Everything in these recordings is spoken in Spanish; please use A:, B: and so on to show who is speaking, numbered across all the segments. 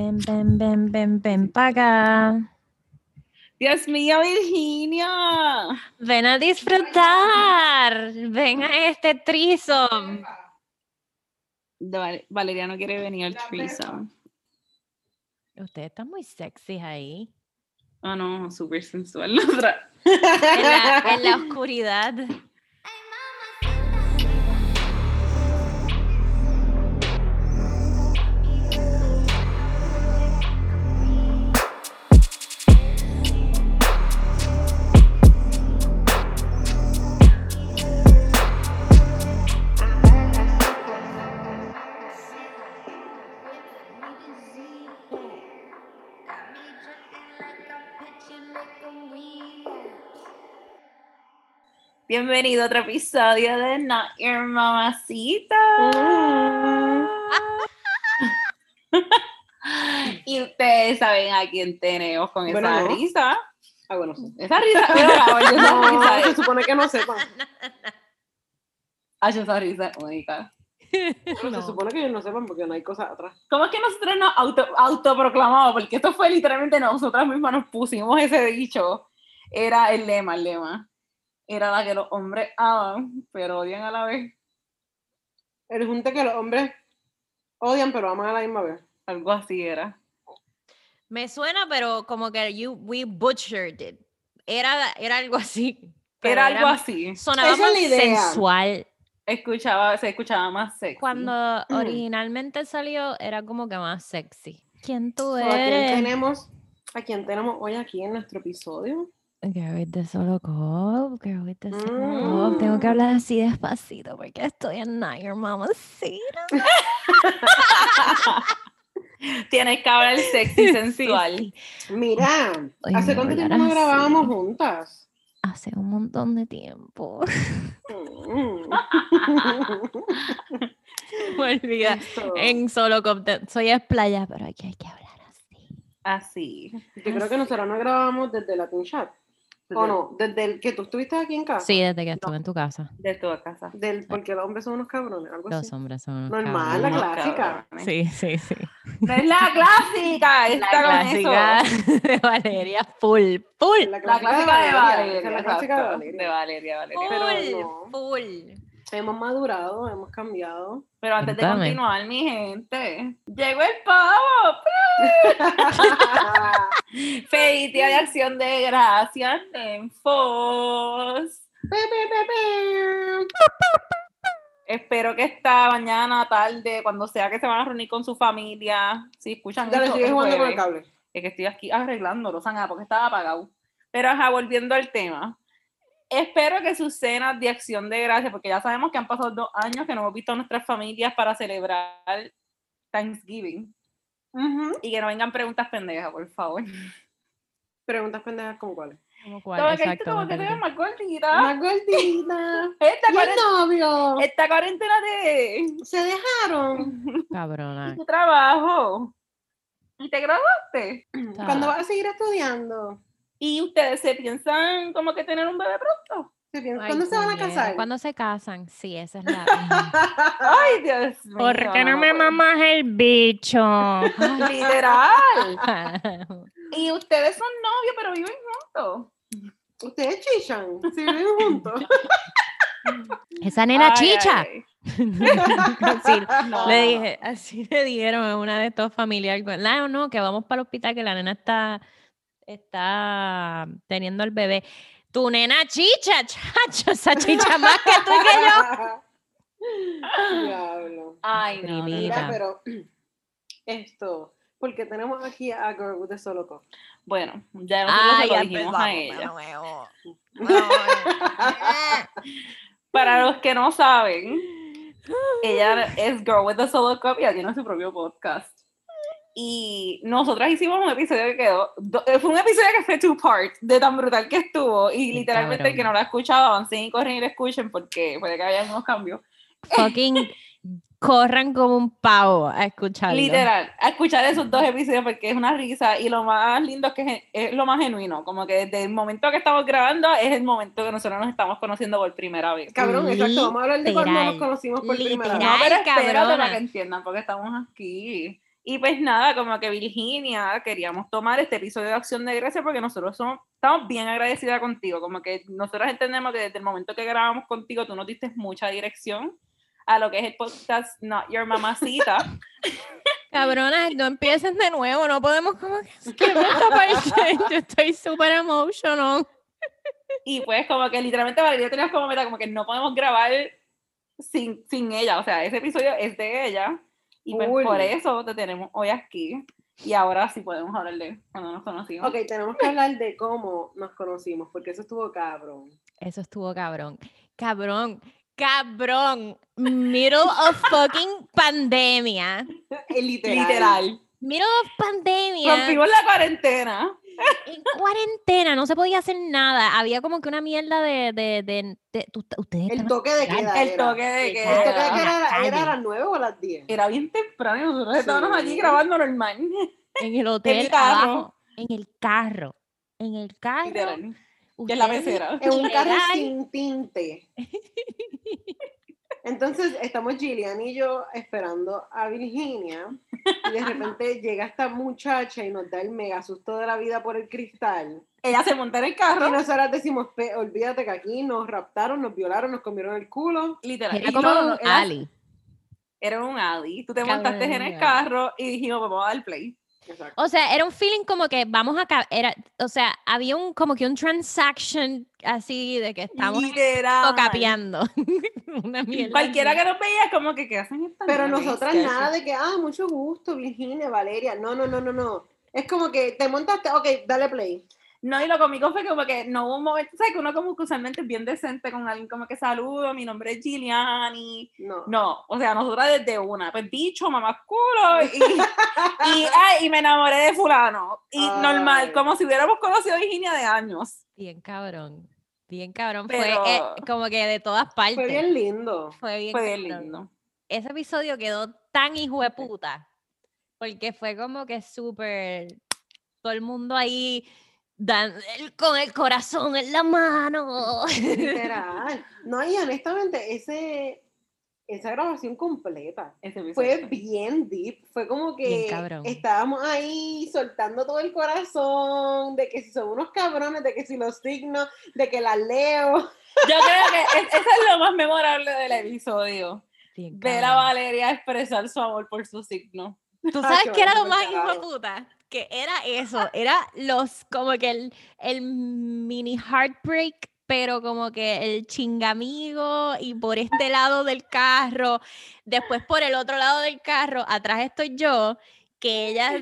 A: Ven, ven, ven, ven, ven acá.
B: Dios mío, Virginia.
A: Ven a disfrutar. Ven a este trisom.
B: Val- Valeria no quiere venir al threesome.
A: Ustedes están muy sexy ahí.
B: Oh no, súper sensual.
A: En la, en la oscuridad.
B: Bienvenido a otro episodio de Not Your Mamacita. y ustedes saben a quién tenemos con
C: Bueno,
B: esa
C: no.
B: risa.
C: Ah, bueno, sí.
B: Esa risa, pero esa
C: No,
B: risa
C: se supone que no sepan.
B: Ay, esa risa única.
C: Pero
A: No.
C: Se supone que ellos no sepan porque no hay cosas atrás.
B: ¿Cómo es que nosotros nos auto, autoproclamamos? Porque esto fue literalmente nosotras mismas nos pusimos ese dicho. Era el lema, el lema. Era la que los hombres aman, pero odian a la vez.
C: El junte que los hombres odian, pero aman a la misma vez.
B: Algo así era.
A: Me suena, pero como que you, we butchered it. Era, era algo así.
B: Era algo así.
A: Sonaba
C: Esa es
A: más
C: la idea.
A: sensual.
B: Escuchaba, se escuchaba más sexy.
A: Cuando
C: Mm.
A: originalmente salió, era como que más sexy. ¿Quién tú
C: So, ¿A quién
A: eres?
C: tenemos? ¿A quién tenemos hoy aquí en nuestro episodio?
A: Girl with the solo cup, girl with the solo
C: Mm.
A: cup. Tengo que hablar así despacito porque estoy en Your Mamacita.
B: Tienes que hablar sexy sensual.
A: Sí,
C: Mira,
A: Oye,
C: ¿hace cuánto tiempo no grabábamos juntas?
A: Hace un montón de tiempo.
C: Mm.
A: Me olvida.
C: Esto.
A: En solo cup. Soy es playa, pero aquí hay que hablar así.
B: Así.
C: Yo creo que nosotros no grabábamos desde Latin Chat. ¿O no? Desde el que tú estuviste aquí en casa.
A: Sí, desde que estuve en tu casa.
B: De tu casa.
C: Del, porque los hombres son unos cabrones, algo
A: Los
C: así.
A: hombres son unos
C: Normal, la
A: cabrones.
C: Clásica.
B: cabrones.
A: Sí, sí, sí.
B: No es la clásica,
A: La
B: con eso.
A: clásica de Valeria, full, full.
C: La
B: La clásica de Valeria.
C: es la clásica de Valeria.
B: De Valeria, Valeria.
C: Pero
A: Full,
C: no.
A: full.
C: Hemos madurado, hemos cambiado.
B: Pero antes de continuar, mi gente, llegó el pavo. Feliz día de acción de gracias, Nenfos. Espero que esta mañana, tarde, cuando sea que se van a reunir con su familia, si escuchan
C: Dale,
B: esto
C: jugando con el cable.
B: es que estoy aquí arreglándolo, Sana, porque estaba apagado. Pero ajá, volviendo al tema. Espero que sus cenas de acción de gracias, porque ya sabemos que han pasado dos años que no hemos visto a nuestras familias para celebrar Thanksgiving. Y que no vengan preguntas pendejas, por favor.
C: Preguntas pendejas como cuáles.
A: Como cuál,
B: Como que,
A: exacto,
B: como que te ves más gordita.
C: Más gordita.
B: Esta,
C: ¿Y el
B: cuaren-
C: novio?
B: esta cuarentena de
C: Se dejaron.
A: Cabrona.
B: tu trabajo. Y te graduaste.
C: ¿Cuándo vas a seguir estudiando?
B: Y ustedes se piensan como que tener un bebé pronto.
C: ¿Se piensa-
A: Ay,
C: ¿Cuándo se van a casar?
A: ¿Cuándo se casan? Sí, esa es la.
B: Ay, Dios mío.
A: ¿Por qué no me
B: puedo.
A: mamas el bicho?
B: Literal. Y ustedes son novios, pero viven juntos.
C: Ustedes chichan, si viven juntos.
A: Esa nena
B: Ay,
A: chicha.
B: ay,
A: Así,
B: No.
A: le dije, así le dijeron a una de estos familiares. No, no, que vamos para el hospital, que la nena está, está teniendo el bebé. Tu nena chicha, chacho, esa chicha más que tú y que yo.
C: Diablo.
B: Ay.
C: Mira,
B: no.
C: pero esto, porque tenemos aquí a Girl with the Solo Cup.
B: Bueno, ya nosotros
A: Ah,
B: se lo dijimos a ella.
A: nuevo.
B: Para los que no saben, ella es Girl with the Solo Cup y tiene su propio podcast. Y nosotras hicimos un episodio que quedó, eh, fue un episodio que fue two part, de tan brutal que estuvo. Y literalmente el que no lo ha escuchado, avancen y corren y lo escuchen porque puede que haya unos cambios.
A: fucking corran como un pavo a escucharlo.
B: Literal, a escuchar esos dos episodios porque es una risa y lo más lindo es que es, lo más genuino, como que desde el momento que estamos grabando es el momento que nosotros nos estamos conociendo por primera vez.
C: Cabrón, exacto, vamos a hablar de cuando nos conocimos por primera
A: literal.
C: vez.
B: No, pero espérate para que entiendan porque estamos aquí. Y pues nada, como que Virginia, queríamos tomar este episodio de Acción de Gracia porque nosotros somos, estamos bien agradecidas contigo, como que nosotros entendemos que desde el momento que grabamos contigo tú nos diste mucha dirección a lo que es el podcast Not Your Mamacita.
A: Cabronas, no empiecen de nuevo, no podemos como que... Yo estoy súper emotional.
B: Y pues como que literalmente Valeria teníamos como meta, como que no podemos grabar sin, sin ella, o sea, ese episodio es de ella. Y pues por eso te tenemos hoy aquí. Y ahora sí podemos hablar de cuando nos conocimos.
C: Ok, tenemos que hablar de cómo nos conocimos, porque eso estuvo cabrón.
A: Eso estuvo cabrón. Cabrón. Cabrón. Middle of fucking pandemia.
C: Literal.
B: Literal.
A: Middle of pandemia.
B: Rompimos la cuarentena.
A: En cuarentena, no se podía hacer nada. Había como que una mierda de. de, de, de- tú- ustedes
C: El toque de queda.
B: El toque de que
C: El toque de queda era, era a las 9 o a las 10.
B: era bien temprano nosotros estábamos
C: Sí.
B: allí grabando normal.
A: en el hotel
B: carro.
A: abajo, en el carro. En el carro.
B: Literal. Que es la pecera.
C: En un carro sin tinte. Entonces estamos Gillian y yo esperando a Virginia y de repente llega esta muchacha y nos da el mega susto de la vida por el cristal.
B: Ella se monta en el
C: Y
B: carro.
C: nosotras decimos, "Pe- olvídate que aquí nos raptaron, nos violaron, nos comieron el culo.
B: Literal.
A: Era
B: Y
A: como
B: no,
A: un Ali.
B: Era un Ali. Tú te montaste en el carro y dijimos, vamos a dar play.
C: Exacto.
A: O sea, era un feeling como que vamos a ca- era, o sea, había un como que un transaction así de que estamos
B: Literal.
A: capeando. Una mierda.
B: Cualquiera que nos veía como que, ¿qué hacen estas
C: Pero nosotras
B: ¿Qué
C: nada de que, ah, mucho gusto, Virginia, Valeria. No, no, no, no, no. Es como que te montaste, ok, dale play.
B: No, y lo cómico fue como que no hubo un momento, ¿sabes? Que uno como que usualmente es bien decente con alguien como que saludo, mi nombre es Giuliani.
C: No.
B: No, o sea, nosotras desde una, pues bicho, mamá culo, y, y, ay, y me enamoré de fulano. Y
C: Ay.
B: normal, como si hubiéramos conocido a Virginia de años.
A: Bien cabrón. Bien cabrón.
B: Pero-
A: Fue eh, como que de todas partes.
C: Fue bien lindo.
A: Fue bien
B: Fue bien lindo.
A: Ese episodio quedó tan hijo de puta. Porque fue como que súper. Todo el mundo ahí dan, el- con el corazón en la mano.
C: Literal. No, y honestamente, ese, esa grabación completa fue bien deep. Fue como que estábamos ahí soltando todo el corazón, de que si son unos cabrones, de que si los signos, de que las leo.
B: Yo creo que es- eso es lo más memorable del episodio.
A: Bien
B: Ver a. Valeria expresar su amor por su signo.
A: Tú
C: Ay,
A: sabes
C: qué
A: que era lo más hijo puta. Que era eso. Era los, como que el, el mini heartbreak, pero como que el chingamigo y por este lado del carro. Después por el otro lado del carro, atrás estoy yo, que ella,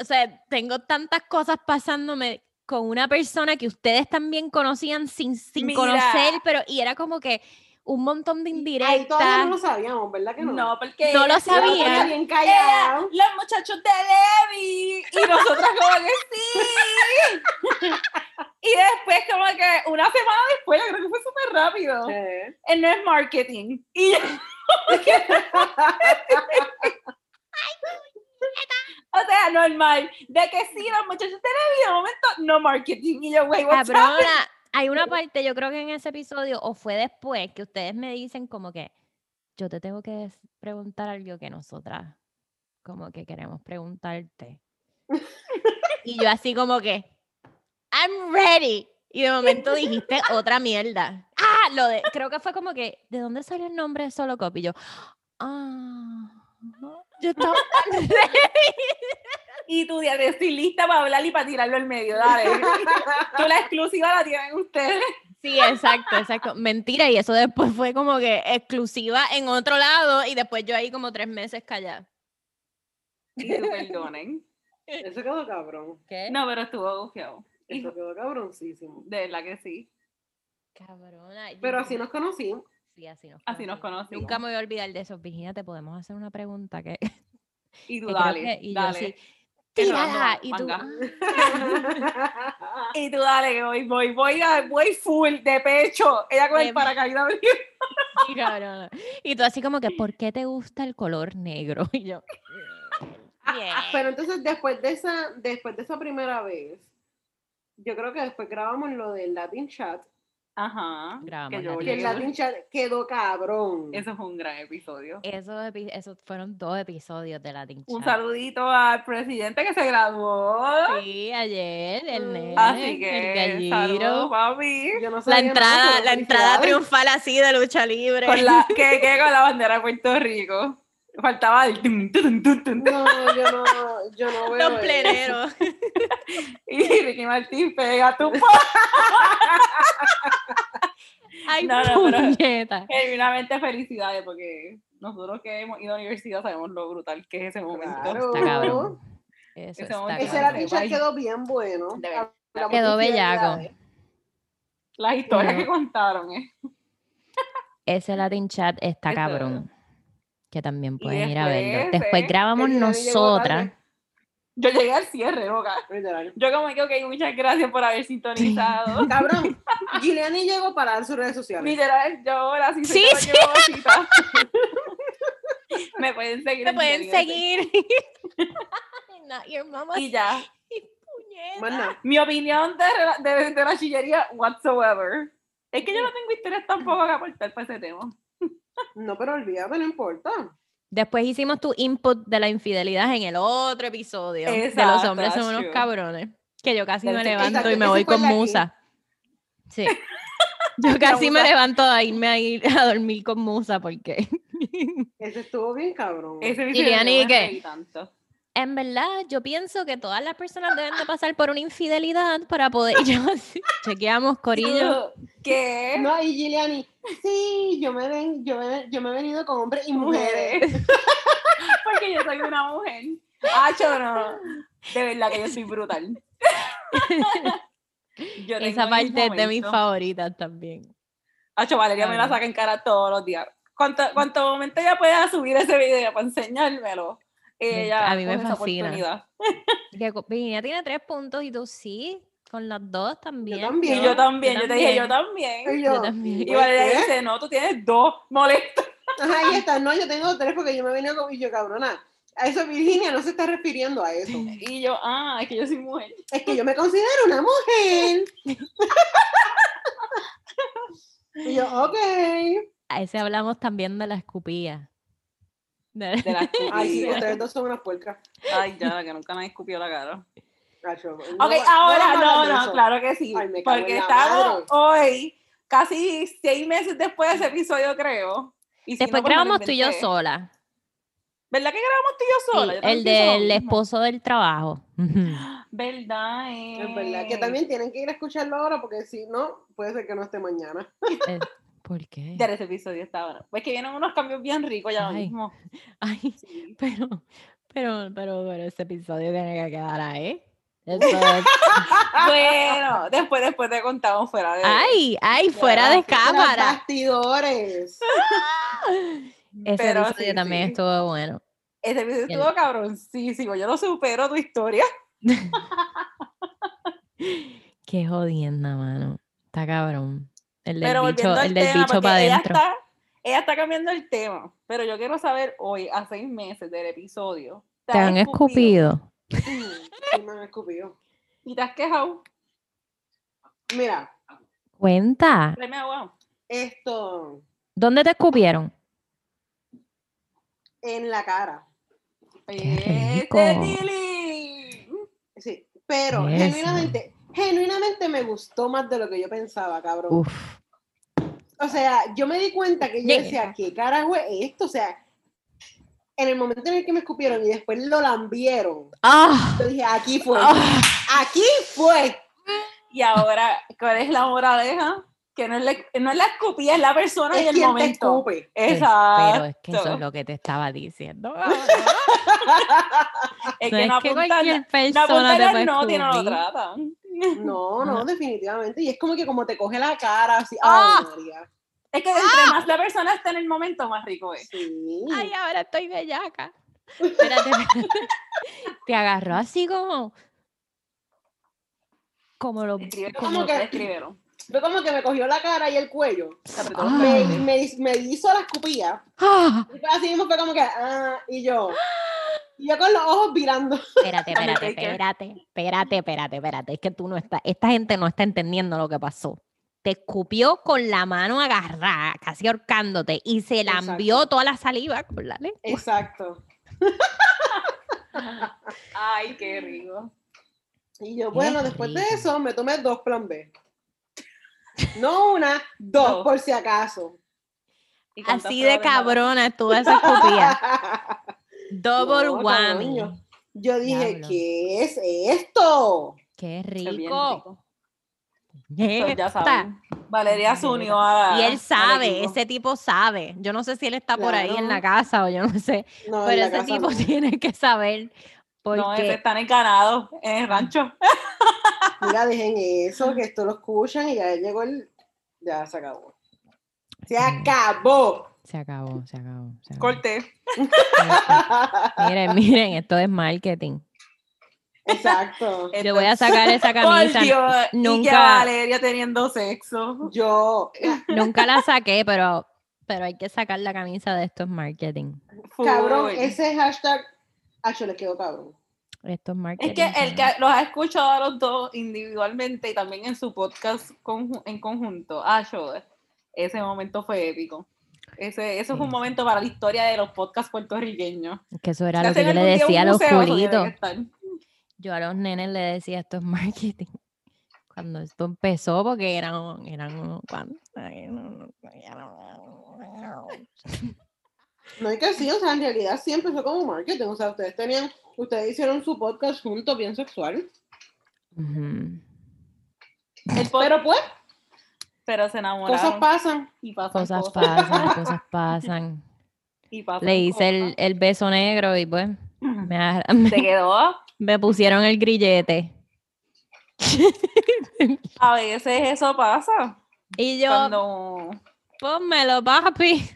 A: o sea, tengo tantas cosas pasándome con una persona que ustedes también conocían sin, sin
B: Mira.
A: conocer, pero y era como que un montón de
C: Ahí todavía no
A: indirectas.
C: lo sabíamos, ¿verdad que no?
B: No, porque
A: No lo
B: ella-
A: sabía.
C: Ella bien
B: Ella,
C: callado.
B: los muchachos de Levi y nosotras como que sí. y después como que una semana después, yo creo que fue súper rápido.
C: Eh.
B: Él no es marketing. Y yo- o sea, normal. De que sí, los muchachos de Levi, de momento, no marketing. Y yo, güey, what's
A: Cabrona,
B: happening?
A: Hay una parte, yo creo que en ese episodio, o fue después, que ustedes me dicen como que yo te tengo que preguntar algo que nosotras como que queremos preguntarte. y yo así como que, I'm ready. Y de momento dijiste otra mierda. Ah, lo de, creo que fue como que, ¿de dónde salió el nombre de Solo Cop? Y yo, ah, yo estaba ready.
B: Y tú ya estoy lista para hablar y para tirarlo al medio, dale. Tú la exclusiva la tienen ustedes.
A: Sí, exacto, exacto. Mentira, y eso después fue como que exclusiva en otro lado y después yo ahí como tres meses callada.
B: Y tú perdonen.
C: Eso quedó cabrón.
A: ¿Qué?
B: No, pero estuvo bufiado.
C: Eso quedó cabroncísimo.
B: De verdad que sí.
A: Cabrona.
C: Pero así nos conocimos.
A: Sí, así nos
B: Así nos
A: conocimos. Nunca me voy a olvidar de eso. Virginia, te podemos hacer una pregunta que...
B: Y tú
A: que
B: dale,
A: que- y yo
B: dale.
A: sí, tírala.
B: no,
A: Y tú, ah,
B: Y tú dale, que voy, voy, voy, a- voy full de pecho. Ella con el paracaídas
A: cabrona. Y tú así como que, ¿por qué te gusta el color negro? Y yo, "Mm, bien".
C: Pero entonces después de esa, después de esa primera vez, yo creo que después grabamos lo del Latin Chat
B: Ajá.
A: Grabamos
B: que yo
C: el Latin Chat quedó cabrón.
B: Eso fue un gran episodio.
A: Esos, esos fueron dos episodios de Latin
B: Un
A: Chat.
B: saludito al presidente que se graduó.
A: Sí, ayer, el
C: Mm.
A: nene,
B: Así
A: el
B: que,
A: galliro.
B: saludos, papi.
C: Yo no
A: La entrada, la entrada triunfal así de lucha libre.
B: Con la, que, que con la bandera de Puerto Rico. Faltaba el tum, tum, tum, tum, tum.
C: No, yo no, yo no veo
A: Los pleneros.
B: Y Ricky Martín pega tu
A: Ay,
B: No, no, pero-
A: puñeta.
B: Genuinamente felicidades porque nosotros que hemos ido a la universidad sabemos lo brutal que es ese momento.
C: Claro.
A: Está cabrón. Eso
B: Ese
A: está
B: momento
C: Ese
A: cabrón.
C: Quedó bien bueno.
A: Quedó bellaco.
B: Las historias que contaron, ¿eh?
A: Ese Latin Chat está
B: Eso.
A: cabrón. Que también pueden ir a verlo.
B: después, ¿eh?
A: grabamos nosotras.
B: Yo llegué al cierre.
C: Literal.
B: Yo como que, ok, muchas gracias por haber sintonizado.
C: Cabrón, Giuliani llegó para dar sus redes sociales.
B: Literal, yo ahora sí
A: Sí, sí.
B: Me pueden seguir.
A: Me
B: en
A: pueden seguir. Not your mama.
B: Y ya. Mi opinión de, de, de la chillería whatsoever. Es que yo no tengo historias tampoco que aportar para ese tema.
C: No, pero olvídate, no importa.
A: Después hicimos tu input de la infidelidad en el otro episodio. de los
B: Exacto,
A: hombres son unos
B: true.
A: cabrones. Que yo casi
B: Del-
A: me levanto
C: exacto,
A: y me voy con
C: aquí.
A: musa. Sí. Yo casi me levanto a irme a ir a dormir con musa porque
C: Ese estuvo bien cabrón.
B: Ese
A: ¿qué?
B: reí tanto.
A: En verdad yo pienso que todas las personas deben de pasar por una infidelidad para poder yo así, chequeamos corillo
B: ¿Qué?
C: No, y Giuliani, sí, yo me, ven, yo, me, yo me he venido con hombres y mujeres.
B: Porque yo soy una mujer. Ah, yo no. De verdad que yo soy brutal. Yo
A: esa parte es de mis favoritas también
B: Acho, Valeria me la saca en cara todos los días. ¿Cuánto, cuánto momento ella pueda subir ese video para enseñármelo? Ella
A: a mí me fascina. que Virginia tiene tres puntos y tú sí con las dos también
C: también.
B: Y yo también, yo te dije, yo
A: también.
B: también.
C: Y
A: Yo
C: yo,
A: también.
B: Y
C: ¿por
B: Valeria dice, no, tú tienes dos, molesta.
C: Ajá, ahí está. No, yo tengo tres porque yo me venido con. Y yo, cabrona. A eso Virginia no se está refiriendo a eso.
B: Y yo, ah, es que yo soy mujer.
C: Es que yo me considero una mujer. y yo, ok.
A: A ese hablamos también de la escupía. De-
B: De la
C: Ay, sí, ustedes dos son unas puercas.
B: Ay, ya, que nunca me escupió la cara.
C: Gacho, no
B: Ok, ahora no,
C: de
B: no,
C: eso.
B: claro que sí.
C: Ay,
B: porque estamos
C: madre.
B: hoy, casi seis meses después de ese episodio, creo. Y si
A: Después
B: no, pues lo
A: grabamos tú y yo sola.
B: ¿Verdad que grabamos tú y yo sola?
A: Sí,
B: Yo
A: el del
B: mismo.
A: esposo del trabajo.
B: ¿Verdad? Eh.
C: Es verdad que también tienen que ir a escucharlo ahora porque si no, puede ser que no esté mañana.
A: ¿Por qué?
B: Ya ese episodio está bueno. Pues que vienen unos cambios bien ricos ya
A: Ay.
B: mismo.
A: Ay,
B: Sí.
A: pero, pero, pero, pero ese episodio tiene que quedar ahí. Es-
B: Bueno, después, después te contamos fuera de.
A: Ay, ay, fuera de cámara.
C: bastidores.
A: Ese
B: Pero
A: episodio
B: sí,
A: también
B: sí.
A: estuvo bueno.
B: Ese episodio
A: Bien.
B: estuvo cabroncísimo. Yo no supero tu historia.
A: Qué jodienda, mano. Está cabrón. El del
B: Pero
A: bicho,
B: volviendo al
A: el del
B: tema,
A: bicho
B: porque
A: para
B: ella
A: adentro.
B: está, ella está cambiando el tema. Pero yo quiero saber hoy, a seis meses del episodio.
A: Te han escupido.
C: Sí, me han escupido.
B: ¿Y te has quejado?
C: Mira,
A: Cuenta.
C: Esto
A: ¿Dónde te escupieron?
C: en la cara.
B: ¡Este
A: rico!
C: Sí, pero
A: Eso.
C: genuinamente, genuinamente me gustó más de lo que yo pensaba, cabrón.
A: Uf.
C: O sea, yo me di cuenta que yo decía, ¿qué carajo es esto? O sea, en el momento en el que me escupieron y después lo lambieron,
A: ¡Ah!
C: yo dije, aquí fue,
A: ¡Ah!
C: aquí fue.
B: Y ahora, ¿cuál es la moraleja? Que no es la, no es la escupida, es la persona y
C: Es
B: el
C: quien te
B: momento.
C: escupe.
B: Exacto.
A: Pero es que eso es lo que te estaba diciendo.
B: Es
A: no
B: que
A: es
B: no
A: que
B: apuntan,
A: cualquier
B: no
A: persona te
B: apuntan
A: puede
B: no, no lo tratan.
C: No, no, definitivamente. Y es como que como te coge la cara, así,
B: ¡Ah!
C: ¡ay, María!
B: Es que entre más la persona está en el momento, más rico es.
C: Sí.
A: Ay, ahora estoy bellaca. Espérate, espérate. Te agarró así como. Como lo.
C: ¿Cómo
B: como
C: que-. Fue como que me cogió la cara y el cuello.
A: Ah.
C: Me, me, me hizo la escupilla.
A: ¡Ah!
C: Y así mismo fue como que, ah, y yo. Y yo con los ojos virando.
A: Espérate, espérate, espérate, espérate, espérate, espérate. Es que tú no estás. Esta gente no está entendiendo lo que pasó. te escupió con la mano agarrada, casi ahorcándote, y se
C: Exacto.
A: lambió toda la saliva con la lengua.
C: Exacto.
B: Ay, qué rico.
C: Y yo,
A: Qué
C: bueno, después de eso me tomé dos plan B. No una, dos,
B: Dos.
C: por si acaso.
B: ¿Y cuántas
A: Así de cabrona estuvo esa escupida. Double
C: No,
A: whammy.
C: Yo dije,
A: Diablo.
C: ¿qué es esto?
A: Qué rico.
B: rico.
A: ¿Qué
B: Pues ya saben. Valeria se unió a
A: Y él sabe, ese tipo sabe. Yo no sé si él está por ahí en la casa o yo no sé,
C: No,
A: pero ese tipo
C: no.
A: tiene que saber. Porque
B: No, ese están en ganado, en el rancho.
C: Mira, dejen eso, que esto lo escuchan y ya llegó el. Ya se acabó. Se acabó.
A: Se acabó, se acabó. se acabó.
B: Corte.
A: Miren, miren, esto es marketing.
C: Exacto.
A: Yo voy a sacar esa
B: Por
A: camisa.
B: Dios, y que
A: nunca-
B: Valeria teniendo sexo.
C: Yo,
A: Nunca la saqué, pero, pero hay que sacar la camisa de esto es marketing.
C: cabrón, ese hashtag. Ah, yo le quedó cabrón.
A: Esto es marketing.
B: Es que el que los ha escuchado a los dos individualmente y también en su podcast en conjunto, ah, yo, ese momento fue épico. Ese, eso fue un momento para la historia de los podcasts puertorriqueños.
A: Que eso era
B: Si
A: lo que yo le decía a los. Yo a los nenes le decía esto es marketing. Cuando esto empezó, porque eran, eran no,
C: hay que sí, o sea, en realidad sí empezó como marketing. O sea, ustedes tenían, ustedes hicieron su podcast juntos bien sexual.
B: El pod-
C: Pero pues,
B: pero se enamoraron.
C: cosas pasan.
B: y pasan
A: Cosas
B: cosas.
A: pasan, cosas pasan.
B: y pasan
A: Le hice el, el beso negro y pues me,
B: Se quedó.
A: me pusieron el grillete.
B: A veces eso pasa.
A: Y yo,
B: Cuando
A: pónmelo, papi.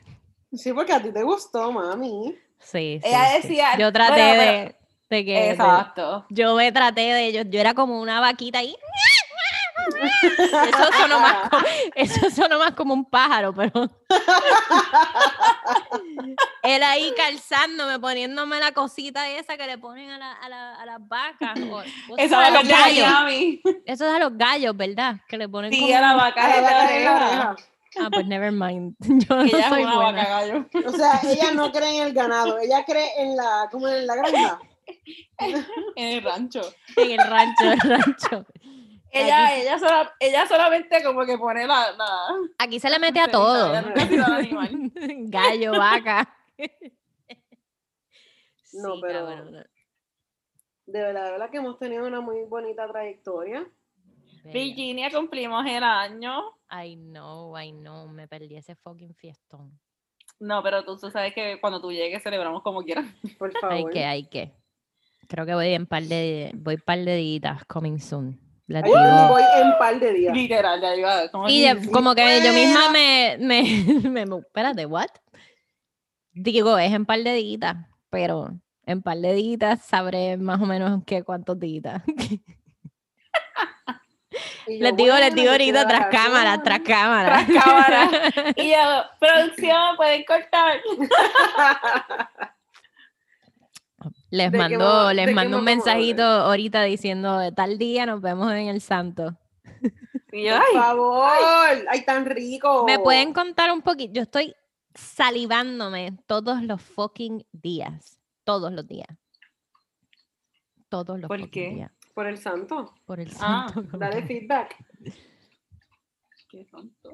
C: Sí, porque a ti te gustó, mami.
A: Sí, sí,
B: ella
A: sí.
B: decía.
A: Yo traté
B: bueno, pero-
A: de, de de-
B: Exacto.
A: yo me traté de ellos, yo era como una vaquita ahí. Eso sonó más como, eso sonó más como un pájaro, pero. Él ahí calzándome, poniéndome la cosita esa que le ponen a, la- a la- a las vacas. o- o
B: Esa
A: sea, a los gallos. Eso es a los gallos, ¿verdad? Que le ponen
B: Sí,
A: como-
B: a la vaca.
A: Ah, pues never mind. Yo no
B: Ella es
A: soy
B: una
A: buena.
B: vaca gallo.
C: O sea, ella no cree en el ganado, ella cree en la, ¿cómo en la granja?
B: En el rancho.
A: En el rancho, el rancho.
B: Ella, ella, sola- ella solamente como que pone la. la
A: Aquí se le mete a todo.
B: animal.
A: Gallo, vaca.
C: No,
A: Sí,
C: pero-
A: cabrón.
C: De verdad, de verdad que hemos tenido una muy bonita trayectoria.
A: Bella.
B: Virginia cumplimos el año.
A: I know, I know, me perdí ese fucking fiestón.
B: No, pero tú, tú sabes que cuando tú llegues celebramos como quieras.
C: Por
A: Hay
C: favor.
A: que, hay que. Creo que voy en par de, voy par de días, coming soon.
C: Ay, voy en par de días.
B: Literal, ya iba. Como
A: Y de- como que yo misma me, me, me, me- espérate, what? Digo, es en par de días, pero en par de días sabré más o menos qué cuántos días.
C: Yo,
A: Les digo, les digo ahorita tras cámara, tras cámara.
B: Tras cámara. Y yo, producción, pueden cortar.
A: Les
C: ¿De qué
A: mando, les mando un mensajito ahorita diciendo tal día nos vemos en el santo.
B: Y
C: Por favor, ay, tan rico.
A: ¿Me pueden contar un poquito? Yo estoy salivándome todos los fucking días. Todos los días. Todos los
B: ¿Por
A: fucking
B: qué?
A: días.
C: Por el santo.
A: Por el
B: Ah,
A: santo.
C: Dale
A: cabrón.
C: feedback.
B: qué tonto.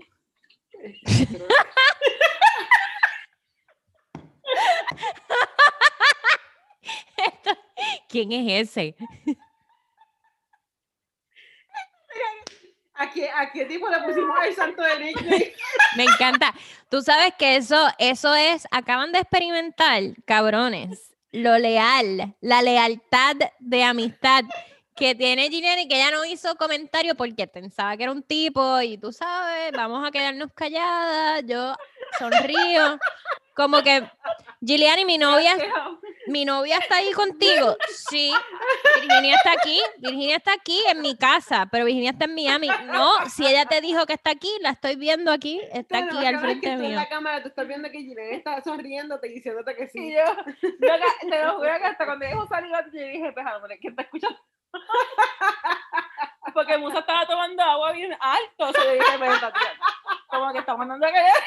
A: ¿Quién es ese?
C: ¿A qué, ¿A qué tipo le pusimos el santo de nickname?
A: Me encanta. Tú sabes que eso, eso es, acaban de experimentar, cabrones, lo leal, la lealtad de amistad que tiene Gillian y que ella no hizo comentario porque pensaba que era un tipo y tú sabes, vamos a quedarnos calladas, yo sonrío, como que Gillian y mi novia, mi novia está ahí contigo, sí, Virginia está aquí, Virginia está aquí en mi casa, pero Virginia está en Miami, no, si ella te dijo que está aquí, la estoy viendo aquí, está aquí al frente
C: que tú en
A: mío.
C: la cámara tú estás viendo que Jiren está sonriéndote y diciéndote que
B: Y
C: sí.
B: yo, yo te lo juro que hasta cuando dijo saliva, yo dije, pues, hombre, ¿quién está escuchando? porque Musa estaba tomando agua bien alto. Se le dije, "Pero, tía, como que está mandando a callar.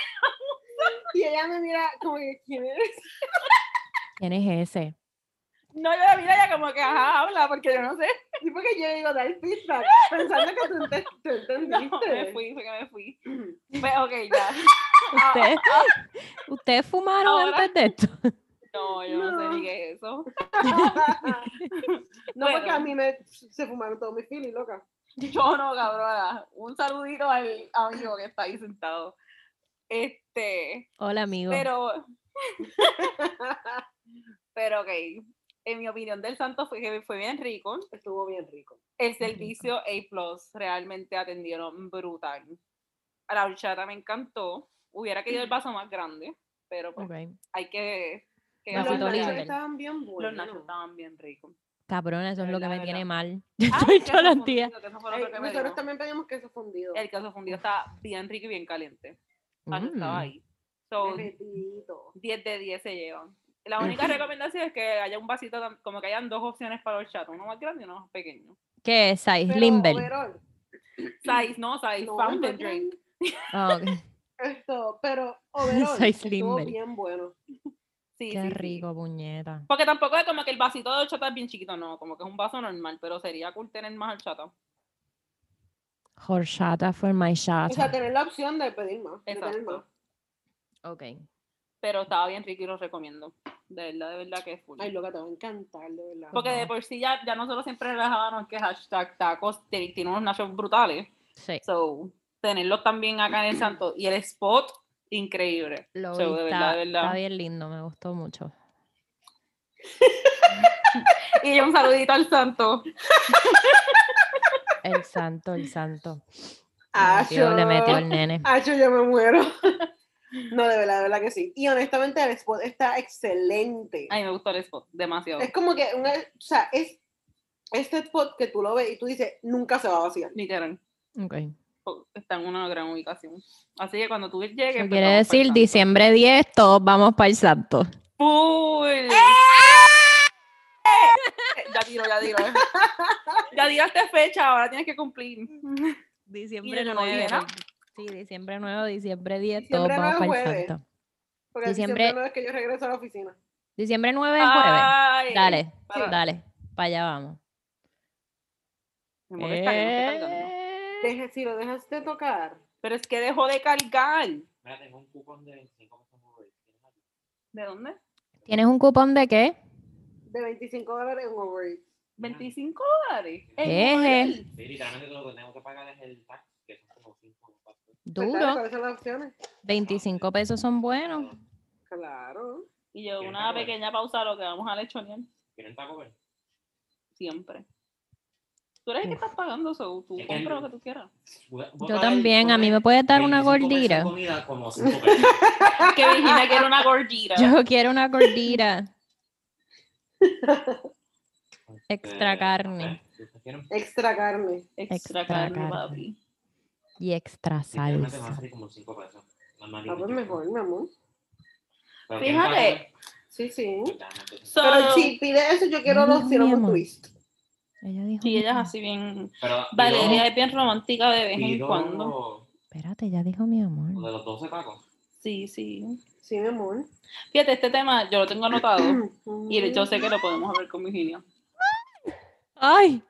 C: Y ella me mira como que, ¿quién eres?
A: ¿Quién es ese?
B: No, yo la mira ya como que, ajá, habla, porque yo no sé.
C: Y porque yo digo, dar feedback, pensando que tú, ente- tú entendiste.
B: No, me fui, fue que me fui. Pues, ok, ya.
A: ¿Ustedes, ¿ustedes fumaron
B: Ahora-
A: antes de esto?
B: No, yo no, sé ni qué es eso.
C: no, porque a mí me, se fumaron todos mis filis, loca.
B: Yo no, cabrona. Un saludito al amigo que está ahí sentado. Este,
A: Hola, amigo.
B: pero, pero ok. En mi opinión del santo fue que fue bien rico.
C: Estuvo bien rico.
B: El
A: rico.
B: servicio A realmente atendieron brutal. A la horchata me encantó. Hubiera querido el vaso más grande, pero pues hay que. que
C: los nachos estaban bien buenos.
B: Los nachos estaban bien ricos.
A: Cabrón, eso es lo que me tiene mal.
B: Ay,
A: Estoy todos los días.
C: nosotros también pedimos queso fundido.
B: El queso fundido está bien rico y bien caliente. Cuando estaba
A: Mm.
B: ahí. So,
C: Derretidito.
B: 10 de 10 se llevan. La única recomendación es que haya un vasito, como que hayan dos opciones para el chat, uno más grande y uno más pequeño.
A: ¿Qué es? Size
C: Pero
A: Limber.
C: overall,
B: Size, no, size,
C: no,
B: fountain
C: no,
B: drink.
A: Ah, ok.
C: Esto, pero overall,
A: Size
C: estuvo
A: Limber.
C: bien bueno.
B: Sí,
A: Qué
B: sí, sí.
A: rico, puñeta.
B: Porque tampoco es como que el vasito de horchata es bien chiquito, no, como que es un vaso normal, pero sería cool tener más horchata.
A: Horchata for my
C: O sea, tener la opción de pedir más. de tener
B: Exacto.
C: más.
A: Ok.
B: Pero estaba bien rico y lo recomiendo. De verdad, de verdad que es full.
C: Ay, loca, te va a encantar, de verdad.
B: Porque de por sí ya, ya nosotros siempre relajábamos que hashtag tacos tiene tiene unos nachos brutales.
A: Sí.
B: So, tenerlos también acá en el santo. Y el spot, increíble.
A: Lo
B: So,
A: vi,
B: de
A: está,
B: verdad, de verdad.
A: está bien lindo, me gustó mucho.
B: Y un saludito al santo.
A: El santo, el santo. Metió, le metió
C: yo-
A: el nene.
C: Acho, yo me muero. No, de verdad, de verdad que sí. Y honestamente el spot está excelente.
B: Ay, me gustó el spot, demasiado.
C: Es como que, una, o sea, es este spot que tú lo ves y tú dices, nunca se va a vaciar.
B: Literal.
A: Ok.
B: Está en una gran ubicación. Así que cuando tú llegues.
A: Eso
B: pues,
A: quiere decir diciembre 10, todos vamos para el santo.
B: Full. Ya tiro, ya tiro. Ya tiraste fecha, ahora tienes que cumplir.
A: Diciembre
B: yo no dije
A: 9.
B: nada.
A: Sí, diciembre 9, diciembre 10,
C: Diciembre 9
A: para el santo.
C: Porque
A: Diciembre-
C: diciembre no es que yo regreso a la oficina.
A: Diciembre 9 es jueves.
B: Ay,
A: Dale,
B: para-
A: dale, para allá vamos.
B: Me molesta que no.
A: Eh,
C: Deje, si lo dejas de tocar,
B: Pero es que dejó de cargar.
D: Mira, tengo un cupón de 25 pesos por hoy. ¿Tienes algo?
B: ¿De dónde?
A: ¿Tienes un cupón de qué?
C: de 25 dólares en Uber Eats.
B: 25 dólares.
D: Sí, literalmente lo que tengo que pagar es el tax, que son como 5
C: dale,
A: Duro.
C: ¿Cuáles son las opciones?
A: 25 pesos son buenos.
C: Claro.
B: Y yo,
D: ¿Quieren
B: una pequeña pausa lo que vamos a lechonear
D: ¿Quieren Taco Bell?
B: siempre. Tú eres el que estás pagando eso, tú
D: Es que
B: compra lo que tú quieras.
A: Yo también, a mí me puedes dar una
D: 25 pesos de
A: gordita.
D: comida como 5 pesos.
B: Que Virginia quiere una gordita.
A: Yo quiero una gordita. Extra
D: Eh,
A: carne.
D: ¿si ustedes quieren?
C: Extra carne.
B: Extra
A: extra
B: carne,
A: carne.
B: papi.
A: Y extra
D: Literalmente me va a
A: salsa.
D: salir como 5 pesos. Más más
C: pues
D: 25.
C: mejor, mi amor.
D: Pero ¿quieren Taco
B: Fíjate.
C: Sí, sí.
D: Ya,
B: So-
C: Pero si pide eso, yo quiero los cinnamon twist.
A: Ella dijo.
B: Sí, ella es así bien.
D: Pero
B: Valeria es bien romántica de vez en cuando.
A: Espérate, ella dijo mi
D: lo
A: amor.
D: de los 12 tacos.
B: Sí, sí.
C: Sí, mi amor.
B: Fíjate, este tema yo lo tengo anotado y yo sé que lo podemos hablar con Virginia.
A: Ay,